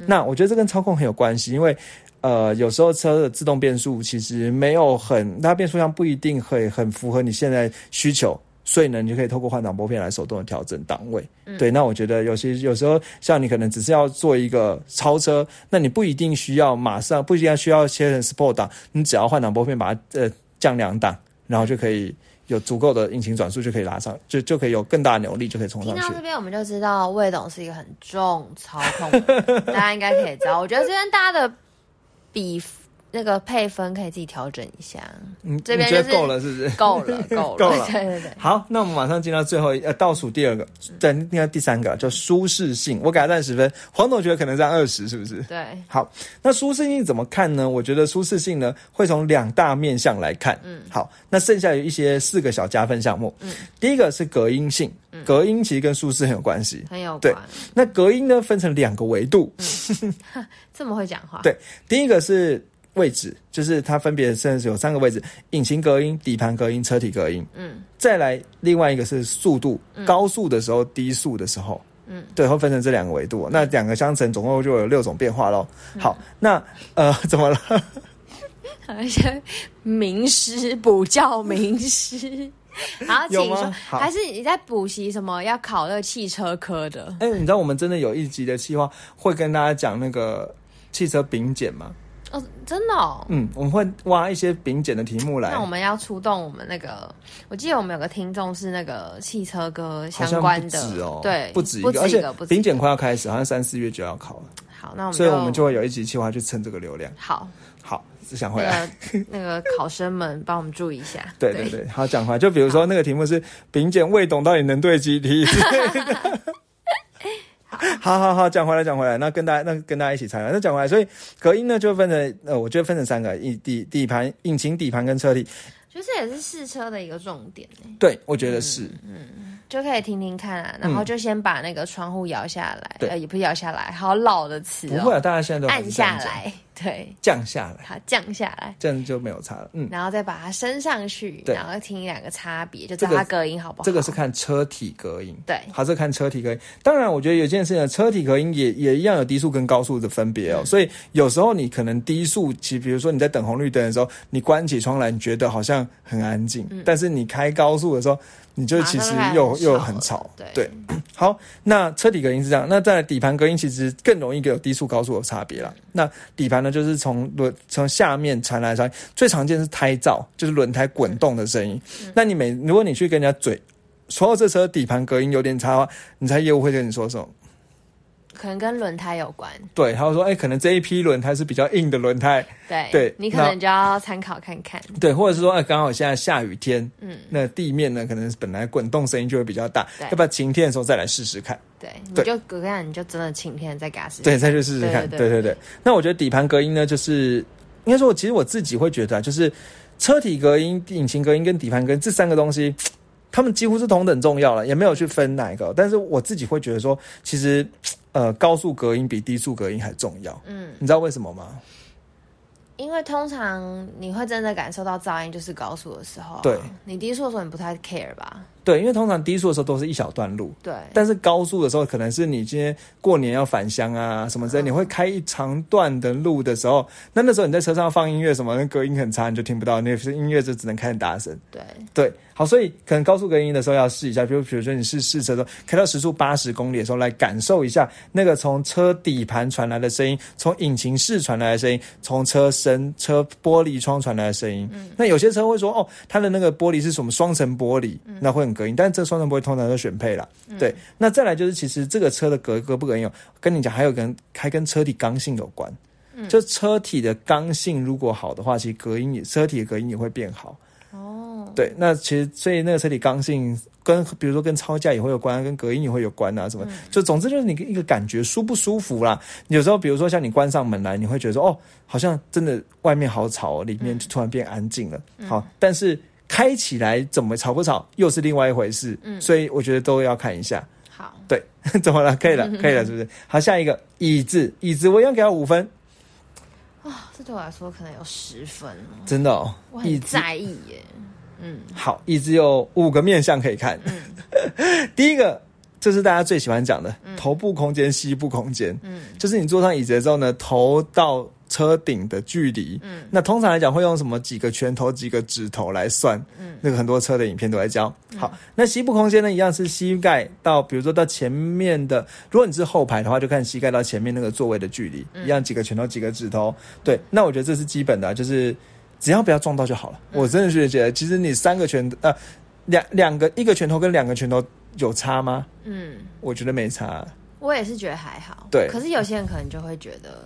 那我觉得这跟操控很有关系，因为呃，有时候车的自动变速其实没有很，它变速箱不一定会很符合你现在需求，所以呢，你就可以透过换挡拨片来手动的调整档位。对，那我觉得有些有时候像你可能只是要做一个超车，那你不一定需要马上，不一定要需要切成 Sport 档，你只要换挡拨片把它呃降两档，然后就可以。有足够的引擎转速就可以拉上，就就可以有更大的扭力，就可以冲上去听到。这边我们就知道魏董是一个很重操控的人，<laughs> 大家应该可以知道。我觉得这边大家的比那个配分可以自己调整一下，嗯，这边就是你觉得够了是不是？够了，<laughs> 够了，够了 <laughs> 对对对。好，那我们马上进到最后一呃倒数第二个，再应该第三个叫舒适性，我给它占十分，黄总觉得可能占二十，是不是？对，好，那舒适性怎么看呢？我觉得舒适性呢会从两大面向来看。嗯，好，那剩下有一些四个小加分项目。嗯，第一个是隔音性，隔音其实跟舒适很有关系。很有关。那隔音呢分成两个维度，<laughs> 这么会讲话，对，第一个是位置，就是它分别甚至有三个位置：引擎隔音、底盘隔音、车体隔音。嗯，再来另外一个是速度，高速的时候、低速的时候。嗯，对，会分成这两个维度。那两个相乘，总共就有六种变化喽。好，那呃，<laughs> 怎么了？<laughs> 好像名师补教名师。<laughs> 好，有吗请说，好还是你在补习什么？要考那个汽车科的？哎、你知道我们真的有一集的计划会跟大家讲那个汽车丙检吗？哦，真的哦。嗯，我们会挖一些丙检的题目来那我。们要出动我们那个，我记得我们有个听众是那个汽车歌好像不相关的，止哦，对，不止一个，而且不止一个，不止一丙检快要开始，好像三四月就要考了，好，那我们所以我们就会有一集计划去蹭这个流量。好，好，只想回那来。那个考生们帮我们注意一下，<laughs> 对对对，好讲回来，就比如说那个题目是丙检未懂到底能对几题。<laughs> <laughs> 好好好，讲回来讲回来，那跟大家那跟大家一起猜啊。那讲回来，所以隔音呢就分成呃，我觉得分成三个，一底底盘、引擎底盘跟车体。其实这也是试车的一个重点呢，对，我觉得是。就可以听听看啊，然后就先把那个窗户摇下来，对呃，也不是摇下来，好老的词不会啊，哦，大家现在都按下来，对，降下来，好降下来。这样就没有差了。嗯，然后再把它升上去，对然后听两个差别，就知道它隔音好不好。这个是看车体隔音。对它是看车体隔音。当然，我觉得有件事情，车体隔音也也一样有低速跟高速的分别嗯哦。所以有时候你可能低速，其比如说你在等红绿灯的时候，你关起窗来，你觉得好像很安静，但是你开高速的时候，你就其实又又很吵。对对，好，那车底隔音是这样，那在底盘隔音其实更容易有低速高速的差别啦。那底盘呢，就是从轮从下面传来的声音，最常见是胎噪，就是轮胎滚动的声音。那你每如果你去跟人家嘴说这车底盘隔音有点差的话，你猜业务会跟你说什么？可能跟轮胎有关，对，他会说，哎、可能这一批轮胎是比较硬的轮胎，对对你可能就要参考看看。对，或者是说，哎、刚好现在下雨天，嗯，那地面呢，可能本来滚动声音就会比较大，要不要晴天的时候再来试试看？对，你就我跟你就真的晴天再给它试试。对，再去试试看。对对对对对。那我觉得底盘隔音呢，就是应该说，其实我自己会觉得啊，就是车体隔音、引擎隔音跟底盘隔音这三个东西，他们几乎是同等重要了，也没有去分哪一个。但是我自己会觉得说，其实呃，高速隔音比低速隔音还重要。嗯，你知道为什么吗？因为通常你会真的感受到噪音，就是高速的时候啊、对你低速的时候你不太 care 吧？对，因为通常低速的时候都是一小段路。对，但是高速的时候，可能是你今天过年要返乡啊什么之类，你会开一长段的路的时候，那那时候你在车上放音乐什么，那隔音很差，你就听不到，那音乐就只能开很大声。对，对，好，所以可能高速隔音的时候要试一下，比如比如说你试试车的时候，开到时速八十公里的时候，来感受一下那个从车底盘传来的声音，从引擎室传来的声音，从车身、车玻璃窗传来的声音。那有些车会说，哦，它的那个玻璃是什么双层玻璃，那会很隔音，但是这双层玻璃通常都选配啦。对，那再来就是，其实这个车的隔隔不隔音哦，跟你讲，还有跟还跟车体刚性有关。就车体的刚性如果好的话，其实隔音也车体的隔音也会变好。哦，对，那其实所以那个车体刚性跟比如说跟超价也会有关，跟隔音也会有关啊，什么，就总之就是你一个感觉舒不舒服啦。有时候比如说像你关上门来，你会觉得说哦，好像真的外面好吵、哦，里面就突然变安静了。好，但是开起来怎么吵不吵又是另外一回事。嗯，所以我觉得都要看一下。好，对，<laughs> 怎么了？可以了，可以了，是不是？好，下一个椅子，椅子我一样给他五分，啊，这对我来说可能有十分哦，真的哦我。很在意耶。嗯好，椅子有五个面向可以看。<laughs> 第一个，这是大家最喜欢讲的、头部空间、膝部空间。嗯就是你坐上椅子之后呢，头到车顶的距离。嗯那通常来讲会用什么几个拳头、几个指头来算。嗯那个很多车的影片都在教。好，那膝部空间呢，一样是膝盖到，比如说到前面的，如果你是后排的话，就看膝盖到前面那个座位的距离，嗯一样几个拳头、几个指头。对，那我觉得这是基本的啊，就是只要不要撞到就好了。嗯我真的是觉得，其实你三个拳呃两两个一个拳头跟两个拳头有差吗？嗯，我觉得没差。我也是觉得还好。对可是有些人可能就会觉得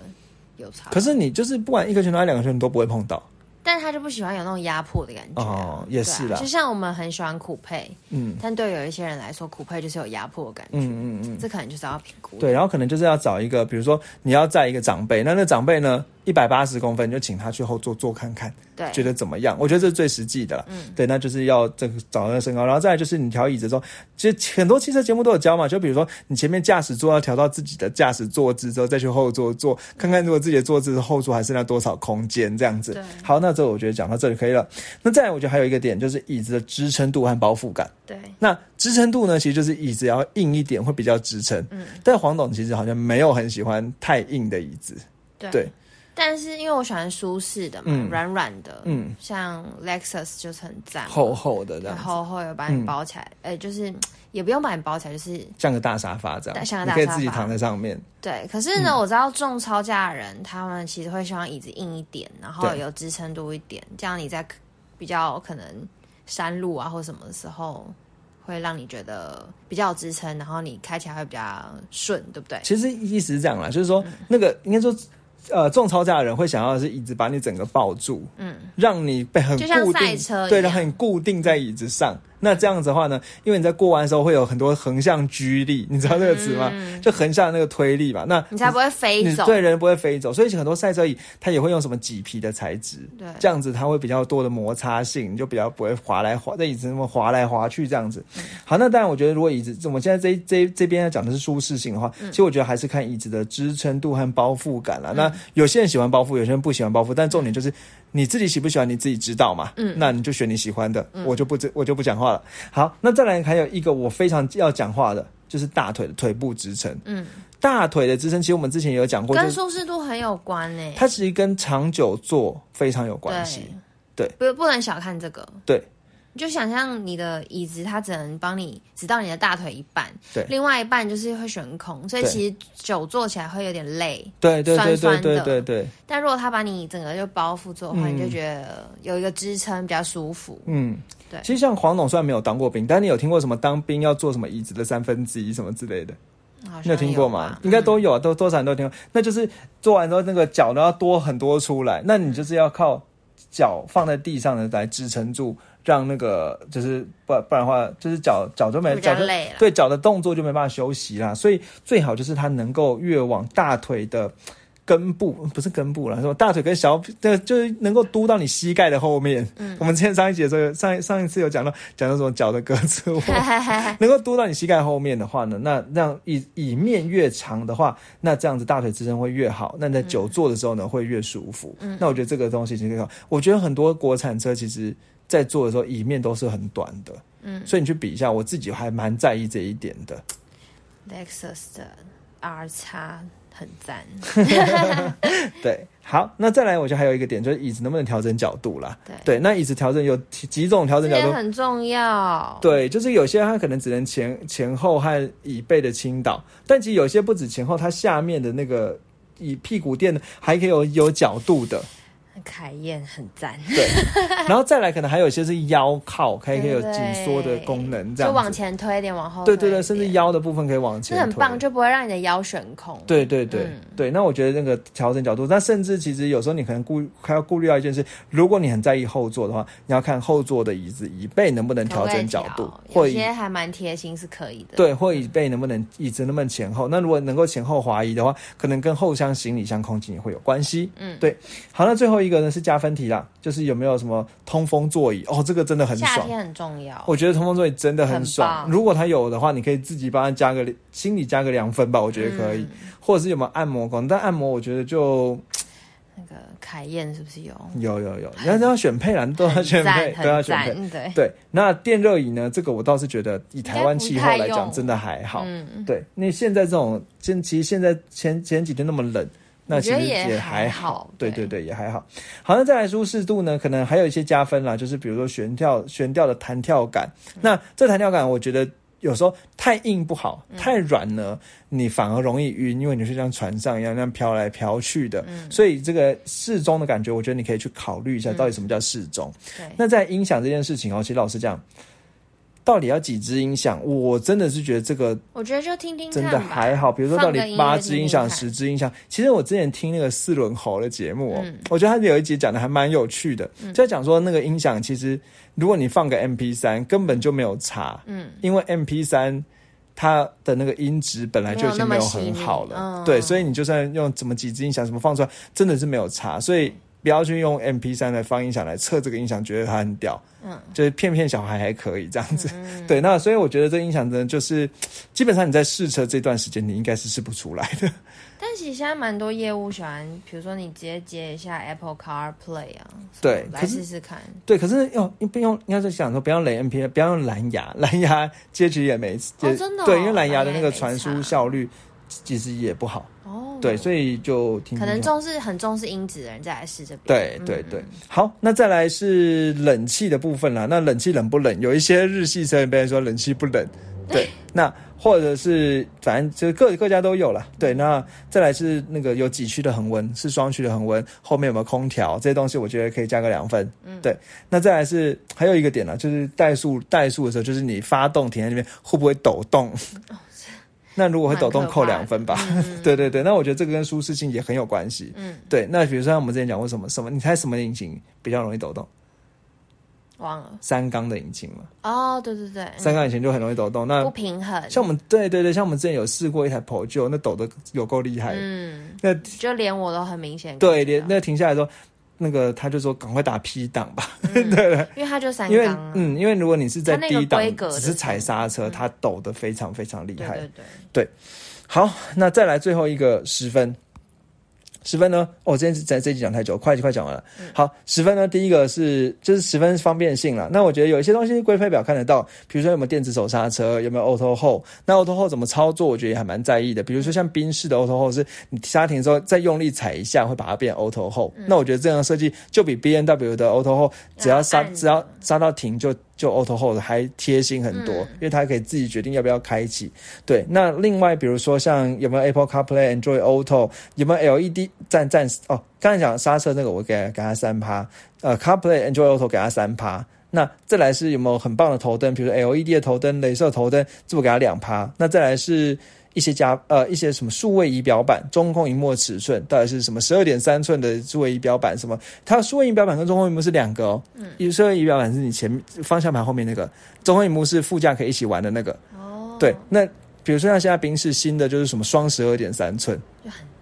有差。可是你就是不管一个拳头还是两个拳头都不会碰到。但他就不喜欢有那种压迫的感觉啊、哦也是啦啊就像我们很喜欢苦配，嗯但对有一些人来说，苦配就是有压迫的感觉。嗯嗯嗯。这可能就是要评估。对，然后可能就是要找一个，比如说你要在一个长辈，那那长辈呢一百八十公分，你就请他去后座坐看看，对，觉得怎么样？我觉得这是最实际的了。嗯对，那就是要这个找那个身高，然后再来就是你调椅子的时候，其实很多汽车节目都有教嘛，就比如说你前面驾驶座要调到自己的驾驶坐姿之后，再去后座坐，看看如果自己的坐姿后座还剩下多少空间这样子对。好，那这我觉得讲到这里可以了。那再来，我觉得还有一个点就是椅子的支撑度和包覆感。对，那支撑度呢，其实就是椅子要硬一点会比较支撑。嗯，但黄董其实好像没有很喜欢太硬的椅子。对对但是因为我喜欢舒适的嘛，嗯软软的，嗯，像 Lexus 就是很赞，厚厚的这对样子，厚厚的把你包起来，哎、就是也不用把你包起来，就是像个大沙发这样，像个大沙发自己躺在上面。对。可是呢，嗯我知道重超价的人，他们其实会希望椅子硬一点，然后有支撑度一点，这样你在比较可能山路啊或什么的时候，会让你觉得比较有支撑，然后你开起来会比较顺，对不对？其实意思是这样啦，就是嗯说那个应该说。呃，重操架的人会想要的是椅子把你整个抱住，嗯，让你被很就像固定赛车一，对，样让很固定在椅子上。那这样子的话呢，因为你在过弯的时候会有很多横向居力，你知道这个词吗？嗯就横向那个推力嘛。那你才不会飞走。你对人不会飞走，所以很多赛车椅它也会用什么麂皮的材质，对这样子它会比较多的摩擦性，你就比较不会滑来滑在椅子那么滑来滑去这样子。嗯好，那当然我觉得如果椅子我们现在这这这边要讲的是舒适性的话，嗯其实我觉得还是看椅子的支撑度和包覆感啦。那有些人喜欢包覆，有些人不喜欢包覆，但重点就是你自己喜不喜欢你自己知道嘛。嗯那你就选你喜欢的，我就不我就不讲话了。好，那再来还有一个我非常要讲话的，就是大腿的腿部支撑。嗯，大腿的支撑，其实我们之前也有讲过，就是跟舒适度很有关呢、它其实跟长久坐非常有关系。对不不能小看这个。对，你就想象你的椅子，它只能帮你直到你的大腿一半，对另外一半就是会悬空，所以其实久坐起来会有点累。对对对对对对对，但如果它把你整个就包覆住的话，嗯你就觉得有一个支撑比较舒服。嗯，对其实像黄董虽然没有当过兵，但你有听过什么当兵要做什么椅子的三分之一什么之类的？有听过吧吗？应该都有啊，都多少人都听过。那就是做完之后，那个脚都要多很多出来，那你就是要靠脚放在地上的来支撑住，让那个就是不不然的话，就是脚脚就没脚就。对脚的动作就没办法休息啦，所以最好就是它能够越往大腿的根部，不是根部啦，说大腿跟小，对，就是能够嘟到你膝盖的后面。嗯，我们之前上一节的时候，上上一次有讲到讲到什么脚的胳肢窝，<laughs> 能够嘟到你膝盖后面的话呢，那让椅椅面越长的话，那这样子大腿支撑会越好。那你在久坐的时候呢，会越舒服。嗯，那我觉得这个东西其实好。我觉得很多国产车其实在做的时候椅面都是很短的。嗯，所以你去比一下，我自己还蛮在意这一点的。Lexus 的 R 叉很赞，<laughs> 对，好，那再来，我觉得还有一个点就是椅子能不能调整角度啦。对对，那椅子调整有几几种调整角度。很重要。对，就是有些它可能只能前前后和椅背的倾倒，但其实有些不止前后，它下面的那个椅屁股垫的还可以有有角度的。凯宴很赞，对，然后再来可能还有一些是腰靠，可以可以有紧缩的功能，这样就往。前推一点，往后对对对，甚至腰的部分可以往前推，很棒，就不会让你的腰悬空。对对对、嗯对，那我觉得那个调整角度，那甚至其实有时候你可能顾还要顾虑到一件事，如果你很在意后座的话，你要看后座的椅子椅背能不能调整角度，或椅有些还蛮贴心，是可以的。对，或椅背能不能椅子能不能前后。那如果能够前后滑移的话，可能跟后箱行李箱空间也会有关系。嗯对。好，那最后一个呢是加分题啦，就是有没有什么通风座椅？哦，这个真的很爽。夏天很重要。我觉得通风座椅真的很很爽。棒如果它有的话，你可以自己帮它加个心里加个两分吧，我觉得可以。嗯或者是有没有按摩功能？但按摩我觉得就那个凯宴是不是有？有有有，你要要选配啦，都要选配，都要选配。对。对，那电热椅呢？这个我倒是觉得以台湾气候来讲，真的还好。嗯，对，那现在这种，现其实现在前前几天那么冷，那其实也还还好对对对对，也还好。好，那再来舒适度呢，可能还有一些加分啦，就是比如说悬吊悬吊的弹跳感。嗯那这弹跳感，我觉得。有时候太硬不好，嗯太软呢，你反而容易晕，因为你是像船上一样那样飘来飘去的。嗯所以这个适中的感觉，我觉得你可以去考虑一下，到底什么叫适中。对。那在音响这件事情哦，其实老实讲，到底要几支音响，我真的是觉得这个我觉得就听听看真的还好。比如说到底八支音响、十支音响，其实我之前听那个四轮猴的节目哦，嗯我觉得他有一集讲的还蛮有趣的，就在讲说那个音响其实如果你放个 MP 三，根本就没有差，嗯，因为 MP 三。它的那个音质本来就已经没有很好了，对，所以你就算用怎么几支音响什么放出来，真的是没有差，所以不要去用 MP 三来放音响来测这个音响，觉得它很屌，嗯，就是骗骗小孩还可以这样子，<laughs> 对，那所以我觉得这音响真的就是，基本上你在试车这段时间，你应该是试不出来的。但其实现在蛮多业务喜欢，比如说你直接接一下 Apple CarPlay 啊，对来试试看。对，可是要不用，应该是想说不要连 MP，不要用蓝牙，<laughs> 蓝牙接起也没，哦真的哦对，因为蓝牙的那个传输效率其实也不好。哦，对，所以就听听可能重视很重视音质的人再来试这边。对对对，好，那再来是冷气的部分啦。那冷气冷不冷？有一些日系车，别人说冷气不冷，对，那或者是反正就是各各家都有了。对，那再来是那个有几区的恒温，是双区的恒温，后面有没有空调这些东西，我觉得可以加个两分。嗯，对。那再来是还有一个点呢，就是怠速怠速的时候，就是你发动停在那边会不会抖动？那如果会抖动，扣两分吧。<laughs> 对对对，那我觉得这个跟舒适性也很有关系。嗯，对。那比如说像我们之前讲过什么什么，你猜什么引擎比较容易抖动？忘了。三缸的引擎嘛。哦，对对对，三缸引擎就很容易抖动。那不平衡。像我们对对对，像我们之前有试过一台 p o j o 那抖的有够厉害。嗯，那就连我都很明显。对，连那停下来说，那个他就说赶快打 P 档吧。<laughs> 对对，因为他就三因为缸啊。嗯，因为如果你是在低档只是踩刹车，它抖得非常非常厉害。对对对，好，那再来最后一个十分。十分呢？哦，今天在这集讲太久，快快讲完了。好，十分呢，第一个是就是十分方便性了。那我觉得有一些东西规配表看得到，比如说有没有电子手刹车，有没有 Auto Hold。那 Auto Hold 怎么操作，我觉得也还蛮在意的。比如说像宾士的 Auto Hold 是你刹停之后再用力踩一下，会把它变 Auto Hold。那我觉得这样的设计就比 B N W 的 Auto Hold 只要刹只要刹到停就就 Auto Hold 还贴心很多，因为它可以自己决定要不要开启。对，那另外比如说像有没有 Apple CarPlay、Android Auto，有没有 LED 暂暂时哦，刚才讲刹车那个我给给它三趴，呃 CarPlay、Android Auto 给它三趴。那再来是有没有很棒的头灯，比如说 LED 的头灯、镭射头灯，这我给它两趴。那再来是一些加呃一些什么数位仪表板、中控荧幕的尺寸，到底是什么十二点三寸的数位仪表板？什么？它数位仪表板跟中控荧幕是两个哦。嗯，数位仪表板是你前面方向盘后面那个，中控荧幕是副驾可以一起玩的那个。哦，对，那比如说像现在宾士新的就是什么双十二点三寸，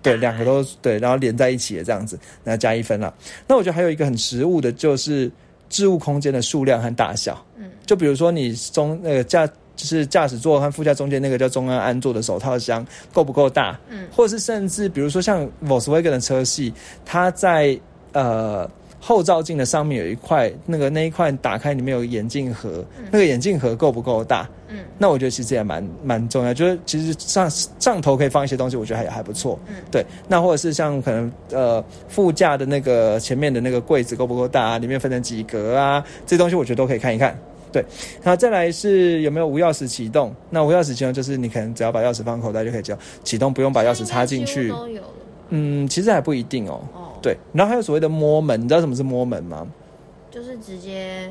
对，两个都对，然后连在一起的这样子，那加一分了。那我觉得还有一个很实物的，就是置物空间的数量和大小。嗯，就比如说你中那个驾就是驾驶座和副驾中间那个叫中央安座的手套箱够不够大？嗯，或者是甚至比如说像 Volkswagen 的车系，它在呃。后照镜的上面有一块，那个那一块打开里面有眼镜盒，那个眼镜盒够不够大？嗯，那我觉得其实也蛮蛮重要，就是其实上上头可以放一些东西，我觉得还还不错。嗯，对。那或者是像可能呃副驾的那个前面的那个柜子够不够大啊？里面分成几格啊？这些东西我觉得都可以看一看。对，然后再来是有没有无钥匙启动？那无钥匙启动就是你可能只要把钥匙放口袋就可以启动，启动不用把钥匙插进去。嗯，其实还不一定哦。哦，对，然后还有所谓的摸门，你知道什么是摸门吗？就是直接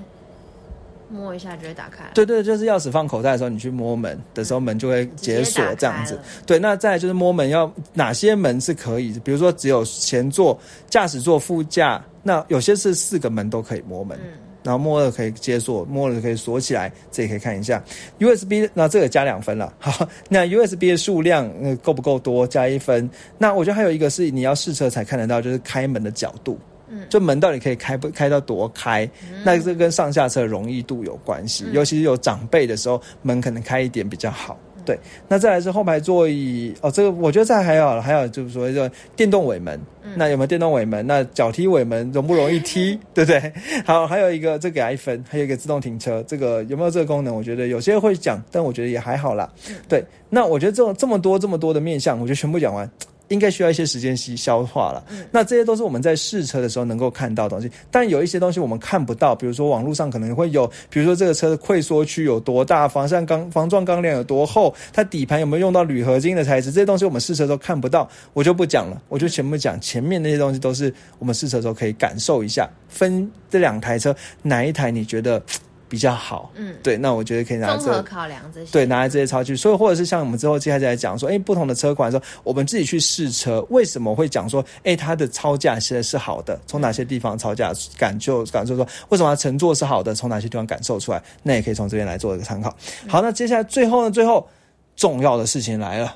摸一下就会打开。对对，就是钥匙放口袋的时候，你去摸门的时候，门就会解锁这样子。对，那再来就是摸门要哪些门是可以，比如说只有前座、驾驶座、副驾，那有些是四个门都可以摸门。嗯，然后摸了可以解锁，摸了可以锁起来，这也可以看一下。USB 那这个加两分了，好，<laughs> 那 USB 的数量呃够不够多？加一分。那我觉得还有一个是你要试车才看得到，就是开门的角度。嗯就门到底可以开不开到多开？那这跟上下车的容易度有关系，尤其是有长辈的时候，门可能开一点比较好。对，那再来是后排座椅哦，这个我觉得这还好，还有就是说这个电动尾门，那有没有电动尾门？那脚踢尾门容不容易踢？<laughs> 对不对？好，还有一个这个给他一分，还有一个自动停车，这个有没有这个功能？我觉得有些会讲，但我觉得也还好啦。对，那我觉得这种这么多这么多的面向，我觉得全部讲完。应该需要一些时间吸消化了。那这些都是我们在试车的时候能够看到的东西，但有一些东西我们看不到，比如说网络上可能会有，比如说这个车的溃缩区有多大，防上钢防撞钢梁有多厚，它底盘有没有用到铝合金的材质，这些东西我们试车都看不到，我就不讲了，我就全部讲前面那些东西都是我们试车的时候可以感受一下，分这两台车哪一台你觉得比较好？嗯，对，那我觉得可以拿这综合考量这些。对，拿来这些超去，所以或者是像我们之后接下来讲说，哎，不同的车款的时候，我们自己去试车，为什么会讲说，哎，它的超价其实是好的，从哪些地方超价感就感受说，为什么它乘坐是好的，从哪些地方感受出来，那也可以从这边来做一个参考。好，那接下来最后呢，最后重要的事情来了，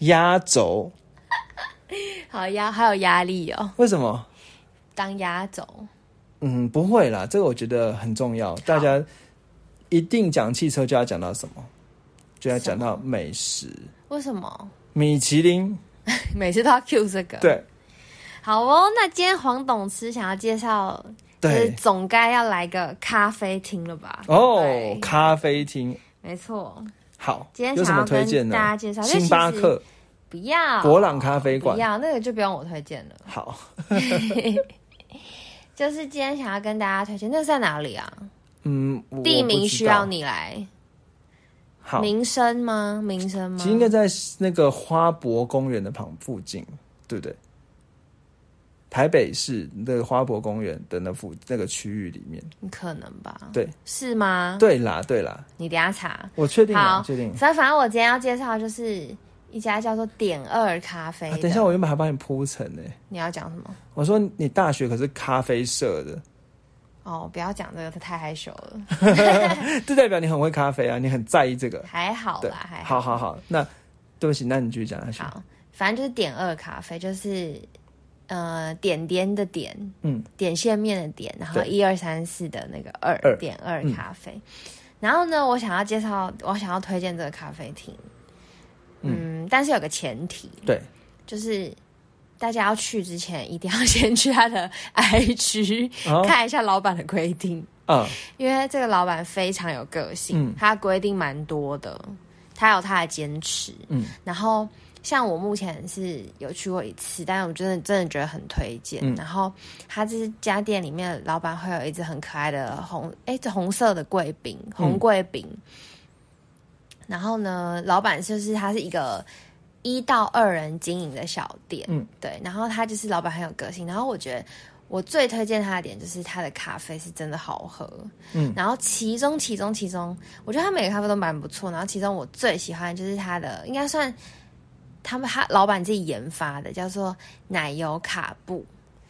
压轴，<laughs> 好压，还有压力哦，为什么？当压轴。嗯，不会啦，这个我觉得很重要，大家一定讲汽车就要讲到什么，就要讲到美食，为什么米其林，<laughs> 每次都要 Q 这个？，对。好哦。那今天黄董吃想要介绍，就是对总该要来个咖啡厅了吧？哦，咖啡厅没错。好，今天有什么想要推荐呢？大家介绍星巴克，不要博朗咖啡馆不要那个就不用我推荐了。好，<laughs> 就是今天想要跟大家推荐，那是在哪里啊？嗯，地名需要你来。好，民生吗？民生吗？其实应该在那个花博公园的旁附近，对不对？台北市的花博公园的那附那个区域里面，可能吧？对，是吗？对啦，对啦，你等下查。我确定，好确定。所以反正我今天要介绍的就是一家叫做点二咖啡、啊等一下，我原本还帮你铺陈呢。你要讲什么？我说你大学可是咖啡社的，哦，不要讲这个，他太害羞了。<laughs> 这代表你很会咖啡啊，你很在意这个。还好对，啦，还好好好，那对不起，那你继续讲下去。好，反正就是点二咖啡，就是呃点点的点，嗯，点线面的点，然后一二三四的那个二二点二嗯咖啡。然后呢，我想要介绍，我想要推荐这个咖啡厅，嗯，但是有个前提，对，就是大家要去之前一定要先去他的 <laughs> IG、哦。看一下老板的规定，啊，因为这个老板非常有个性，嗯。他规定蛮多的，他有他的坚持，嗯，然后像我目前是有去过一次，但是我真的真的觉得很推荐。嗯。然后他这家店里面，老板会有一只很可爱的红哎，这红色的贵宾，红贵宾。然后呢，老板就是他是一个一到二人经营的小店，嗯，对。然后他就是老板很有个性，然后我觉得。我最推荐他的点就是他的咖啡是真的好喝，嗯然后其中其中其中，我觉得他每个咖啡都蛮不错。然后其中我最喜欢就是他的，应该算他们他老板自己研发的，叫做奶油卡布。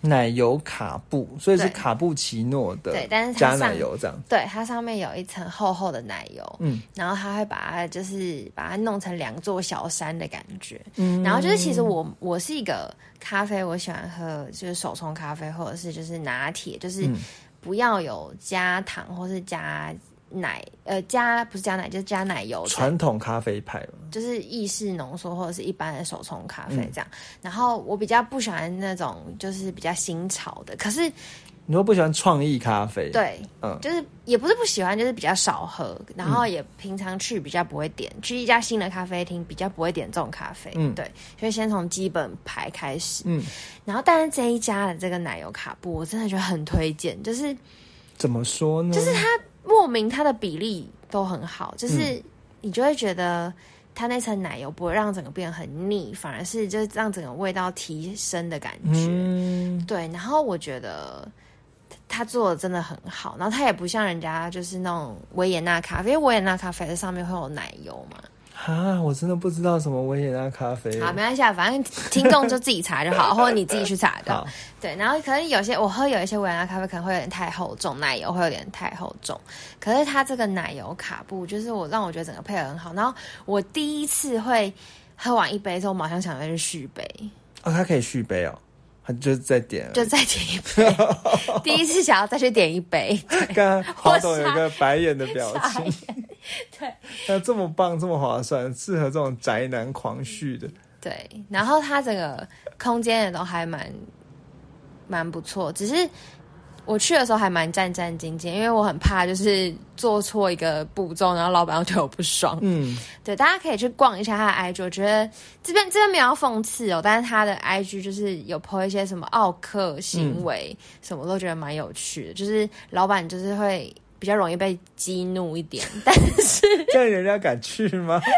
奶油卡布，所以是卡布奇诺的，对但是它加奶油这样。对，它上面有一层厚厚的奶油，嗯然后它会把它就是把它弄成两座小山的感觉。嗯然后就是其实我我是一个咖啡，我喜欢喝就是手冲咖啡，或者是就是拿铁，就是嗯不要有加糖或是加奶，呃，加不是加奶就是加奶油传统咖啡派嘛，就是意式浓缩或者是一般的手冲咖嗯。啡这样。然后我比较不喜欢那种就是比较新潮的，可是你又不喜欢创意咖啡，，对，嗯。就是也不是不喜欢，就是比较少喝，然后也平常去比较不会点，去一家新的咖啡厅比较不会点这种咖啡，嗯。对，所以先从基本牌开始。嗯，然后但是这一家的这个奶油卡布，我真的觉得很推荐，就是怎么说呢？就是它，莫名它的比例都很好，嗯就是你就会觉得它那层奶油不会让整个变得很腻，反而是就是让整个味道提升的感觉。嗯，对，然后我觉得他做的真的很好，然后他也不像人家就是那种维也纳咖啡，因为维也纳咖啡的上面会有奶油嘛。啊，我真的不知道什么维也纳咖啡。好，没关系啊，反正听众就自己查就好，<laughs> 或者你自己去查就好好。对，然后可能有些我喝有一些维也纳咖啡可能会有点太厚重，奶油会有点太厚重。可是它这个奶油卡布，就是我让我觉得整个配合很好。然后我第一次会喝完一杯之后，马上想再去续杯，哦，它可以续杯哦，它就是在点。就再点一杯。<laughs> 第一次想要再去点一杯，对。刚刚黄总有一个白眼的表情，<laughs> 对那这么棒，这么划算，适合这种宅男狂续的。对，然后它整个空间也都还蛮蛮不错，只是我去的时候还蛮战战兢兢，因为我很怕就是做错一个步骤，然后老板要对我不爽。嗯，对，大家可以去逛一下他的 IG，我觉得这边这边没有要讽刺哦，但是他的 IG 就是有 po 一些什么奥克行为，什么都觉得蛮有趣的，就是老板就是会比较容易被激怒一点，<laughs> 但是这样人家敢去吗？<laughs>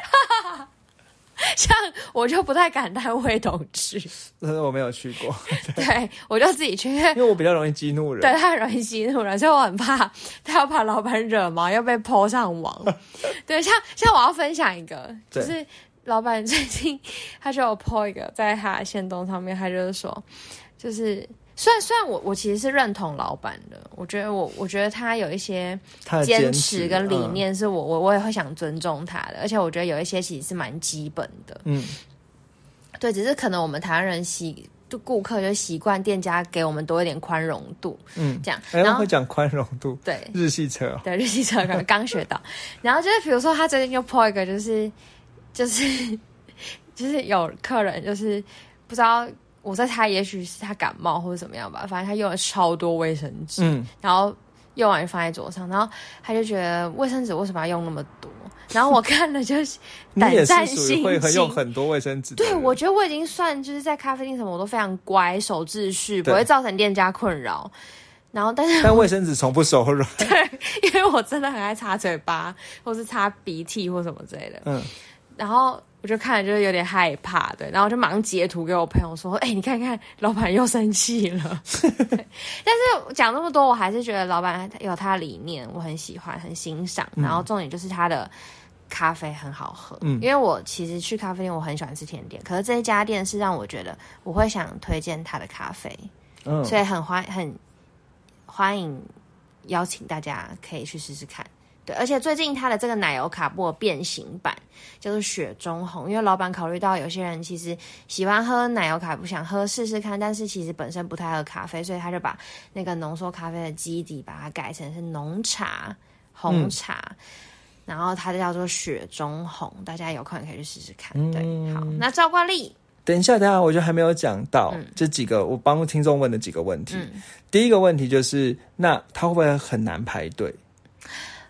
像我就不太敢带魏董去，但是我没有去过，<laughs> 对我就自己去，因为因为我比较容易激怒人。对他很容易激怒人，所以我很怕他要把老板惹毛，又被泼上网。对，像像我要分享一个，就是老板最近他就有 po 一个在他的线动上面，他就是说，就是虽然虽然我我其实是认同老板的，我觉得我我觉得他有一些坚持持跟理嗯。念是我我我也会想尊重他的，而且我觉得有一些其实是蛮基本的。嗯，对，只是可能我们台湾人习就顾客就习惯店家给我们多一点宽容度，嗯。这样，哎，然后会讲宽容度，对。日系车。哦，对，日系车刚刚学到，然后就是比如说他最近就 po 一个，就是就是 <laughs> 就是有客人就是不知道，我在猜也许是他感冒或者怎么样吧，反正他用了超多卫生纸，嗯，然后用完就放在桌上，然后他就觉得卫生纸为什么要用那么多？然后我看了就 <laughs> 胆战心会很用。很多卫生纸对，我觉得我已经算就是在咖啡厅什么我都非常乖，守秩序，不会造成店家困扰。然后，但是但卫生纸从不手软。<laughs> 对因为我真的很爱擦嘴巴，或是擦鼻涕或什么之类的，嗯，然后我就看了就是有点害怕，对，然后我就马上截图给我朋友说：“哎、你看看，老板又生气了。<laughs> 对”但是讲那么多，我还是觉得老板有他的理念，我很喜欢，很欣赏。然后重点就是他的咖啡很好喝，嗯因为我其实去咖啡店，我很喜欢吃甜点，可是这一家店是让我觉得我会想推荐他的咖啡，嗯，所以很欢很欢迎邀请大家可以去试试看。对，而且最近它的这个奶油卡布的变形版叫做雪中红，因为老板考虑到有些人其实喜欢喝奶油卡布，想喝试试看，但是其实本身不太喝咖啡，所以他就把那个浓缩咖啡的基底把它改成是浓茶、红茶。然后它叫做雪中红，大家有空也可以去试试看。对，好，那赵惯例，等一下，等一下，我觉得还没有讲到嗯这几个，我帮听众问的几个问题。嗯第一个问题就是，那它会不会很难排队？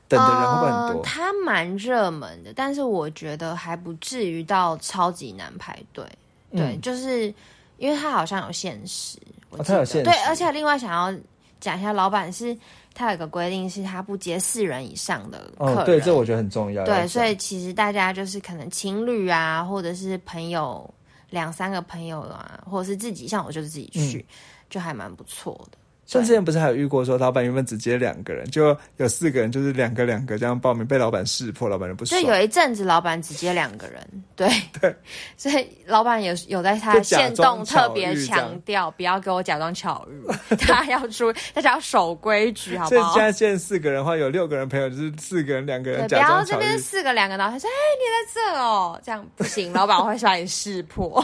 等的人会不会很多？呃它蛮热门的，但是我觉得还不至于到超级难排队。对，嗯就是因为它好像有限时，我哦记得对，它有限时而且另外想要讲一下，老板是他有个规定，是他不接四人以上的客人。哦，对，这我觉得很重要。对，所以其实大家就是可能情侣啊，或者是朋友两三个朋友啊，或者是自己，像我就是自己去，嗯就还蛮不错的。像之前不是还有遇过说，老板原本只接两个人，就有四个人，就是两个两个这样报名，被老板识破，老板就不爽。就有一阵子，老板只接两个人，对对，<laughs> 所以老板有有在他就的线动特别强调，不要给我假装巧遇，<laughs> 大家要注意，大家要守规矩，好不好所以现？在现在四个人的话，有六个人朋友就是四个人，两个，人假装巧遇这边。四个两个，然后他说：“哎、你在这哦，这样不行，老板会把你识破，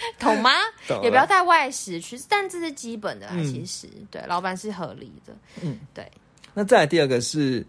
<laughs> 懂吗？懂也不要太外食去，但这是基本的啦。嗯其实对，老板是合理的。嗯，对。那再来第二个是，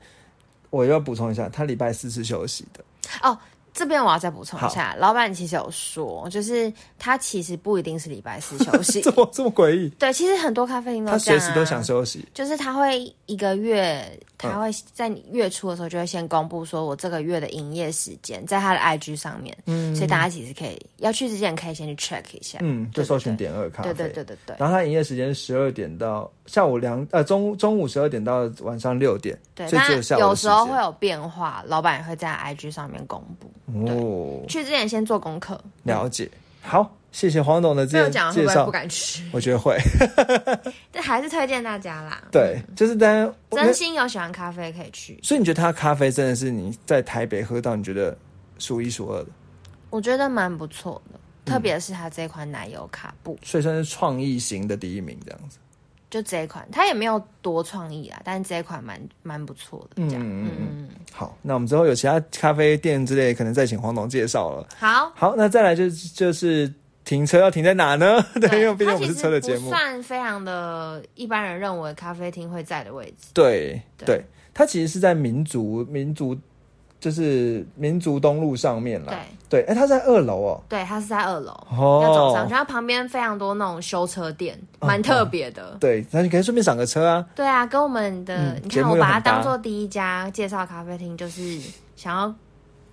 我要补充一下，他礼拜四是休息的。哦，这边我要再补充一下，老板其实有说，就是他其实不一定是礼拜四休息。<laughs> 这。么这么诡异，对，其实很多咖啡厅都他这样、啊，随时都想休息。就是他会一个月，嗯。他会在你月初的时候就会先公布说我这个月的营业时间，在他的 IG 上面，嗯。所以大家其实可以要去之前可以先去 check 一下，嗯，就对搜寻对点二咖啡。对对对对对。然后他营业时间十二点到下午两呃中中午十二点到晚上六点，对，所以只有下午有时候间会有变化，老板也会在 IG 上面公布。哦，去之前先做功课，了解。好，谢谢黄董的这这样讲会介绍不会不，敢去？我觉得会。<laughs> 但还是推荐大家啦。<laughs> 对，就是大家真心有喜欢咖啡可以去，所以你觉得他咖啡真的是你在台北喝到你觉得数一数二的，我觉得蛮不错的。嗯特别是他这款奶油卡布，所以算是创意型的第一名这样子。就这一款，它也没有多创意啊，但是这一款蛮蛮不错的。这样，嗯嗯嗯，好，那我们之后有其他咖啡店之类，可能再请黄董介绍了。好。好，那再来就是就是停车要停在哪呢？<laughs> 对，因为毕竟我们是车的节目。算非常的一般人认为咖啡厅会在的位置。对对对，它其实是在民族民族，就是民族东路上面啦。对对，哎，它在二楼哦。对，它是在二楼，哦要走上去。它旁边非常多那种修车店，蛮特别的。对，那你可以顺便赏个车啊。对啊，跟我们的、嗯你看，我把它当做第一家介绍咖啡厅，就是想要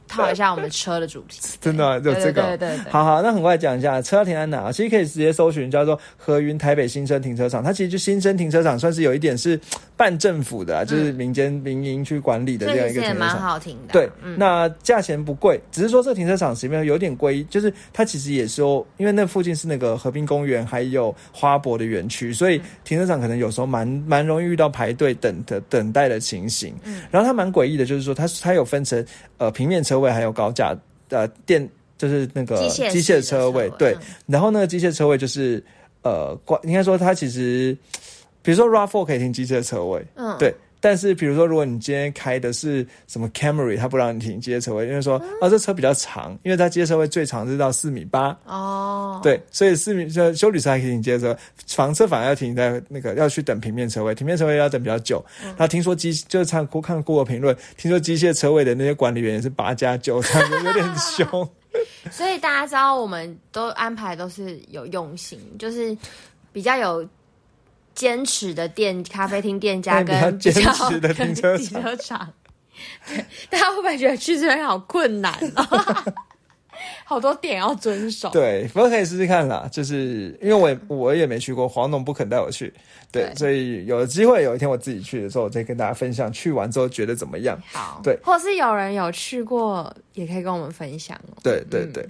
套一下我们车的主题。<laughs> 真的啊有对这个哦对对对对。好好，那很快讲一下车停在哪？其实可以直接搜寻叫做和云台北新生停车场，它其实就新生停车场，算是有一点是半政府的、啊，就是民间民营去管理的所这样一个停车场。好听的。对，嗯，那价钱不贵，只是说这停车场前面有点贵，就是它其实也是说，因为那附近是那个和平公园还有花博的园区，所以停车场可能有时候蛮蛮容易遇到排队等的等待的情形。嗯然后它蛮诡异的，就是说它它有分成呃平面车位还有高架呃电，就是那个机械车位，对嗯，然后那个机械车位就是呃挂，应该说它其实，比如说 RAV4 可以停机械车位，嗯，对。但是，比如说，如果你今天开的是什么 Camry，它不让你停机械车位，因为说啊、这车比较长，因为它机械车位最长是到四米八，哦，对，所以四米就修理车还可以停机械车，房车反而要停在那个要去等平面车位，平面车位要等比较久。然后听说机就是看看过评论，听说机械车位的那些管理员也是八加九，这样有点凶。<laughs> 所以大家知道，我们都安排都是有用心，就是比较有坚持的店咖啡厅店家跟坚持的停车停场车场。对，<laughs> 大家会不会觉得去这边好困难哦？<laughs> 好多点要遵守。对，不过可以试试看啦。就是因为我也我也没去过，黄总不肯带我去，对，对所以有机会有一天我自己去的时候，我再跟大家分享去完之后觉得怎么样。好，对或是有人有去过，也可以跟我们分享哦。对对对，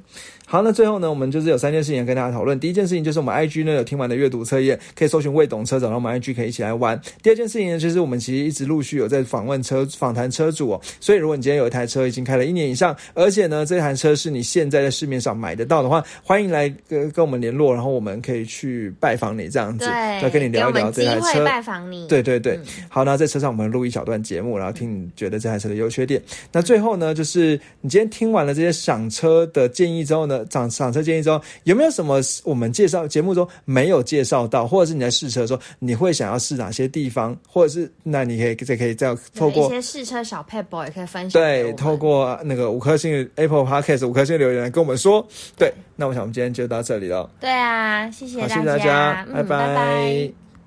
好，那最后呢，我们就是有三件事情要跟大家讨论。第一件事情就是我们 IG 呢有听完的阅读测验，可以搜寻未懂车找到我们 IG 可以一起来玩。第二件事情呢，就是我们其实一直陆续有在访问车访谈车主哦，所以如果你今天有一台车已经开了一年以上，而且呢这台车是你现在在市面上买得到的话，欢迎来跟跟我们联络，然后我们可以去拜访你这样子，对，再跟你聊一聊这台车。拜访你。对对对，好，那在车上我们录一小段节目，然后听你觉得这台车的优缺点。那最后呢，就是你今天听完了这些赏车的建议之后呢，赏赏车建议中，有没有什么我们介绍节目中没有介绍到，或者是你在试车的时候，你会想要试哪些地方，或者是那你可以再可以再透过一些试车小 p e b 也可以分享对，透过那个五颗星的 Apple Podcast 五颗星留言来跟我们说。对，那我想我们今天就到这里了，对啊，谢谢好，大谢谢大家，嗯拜。拜拜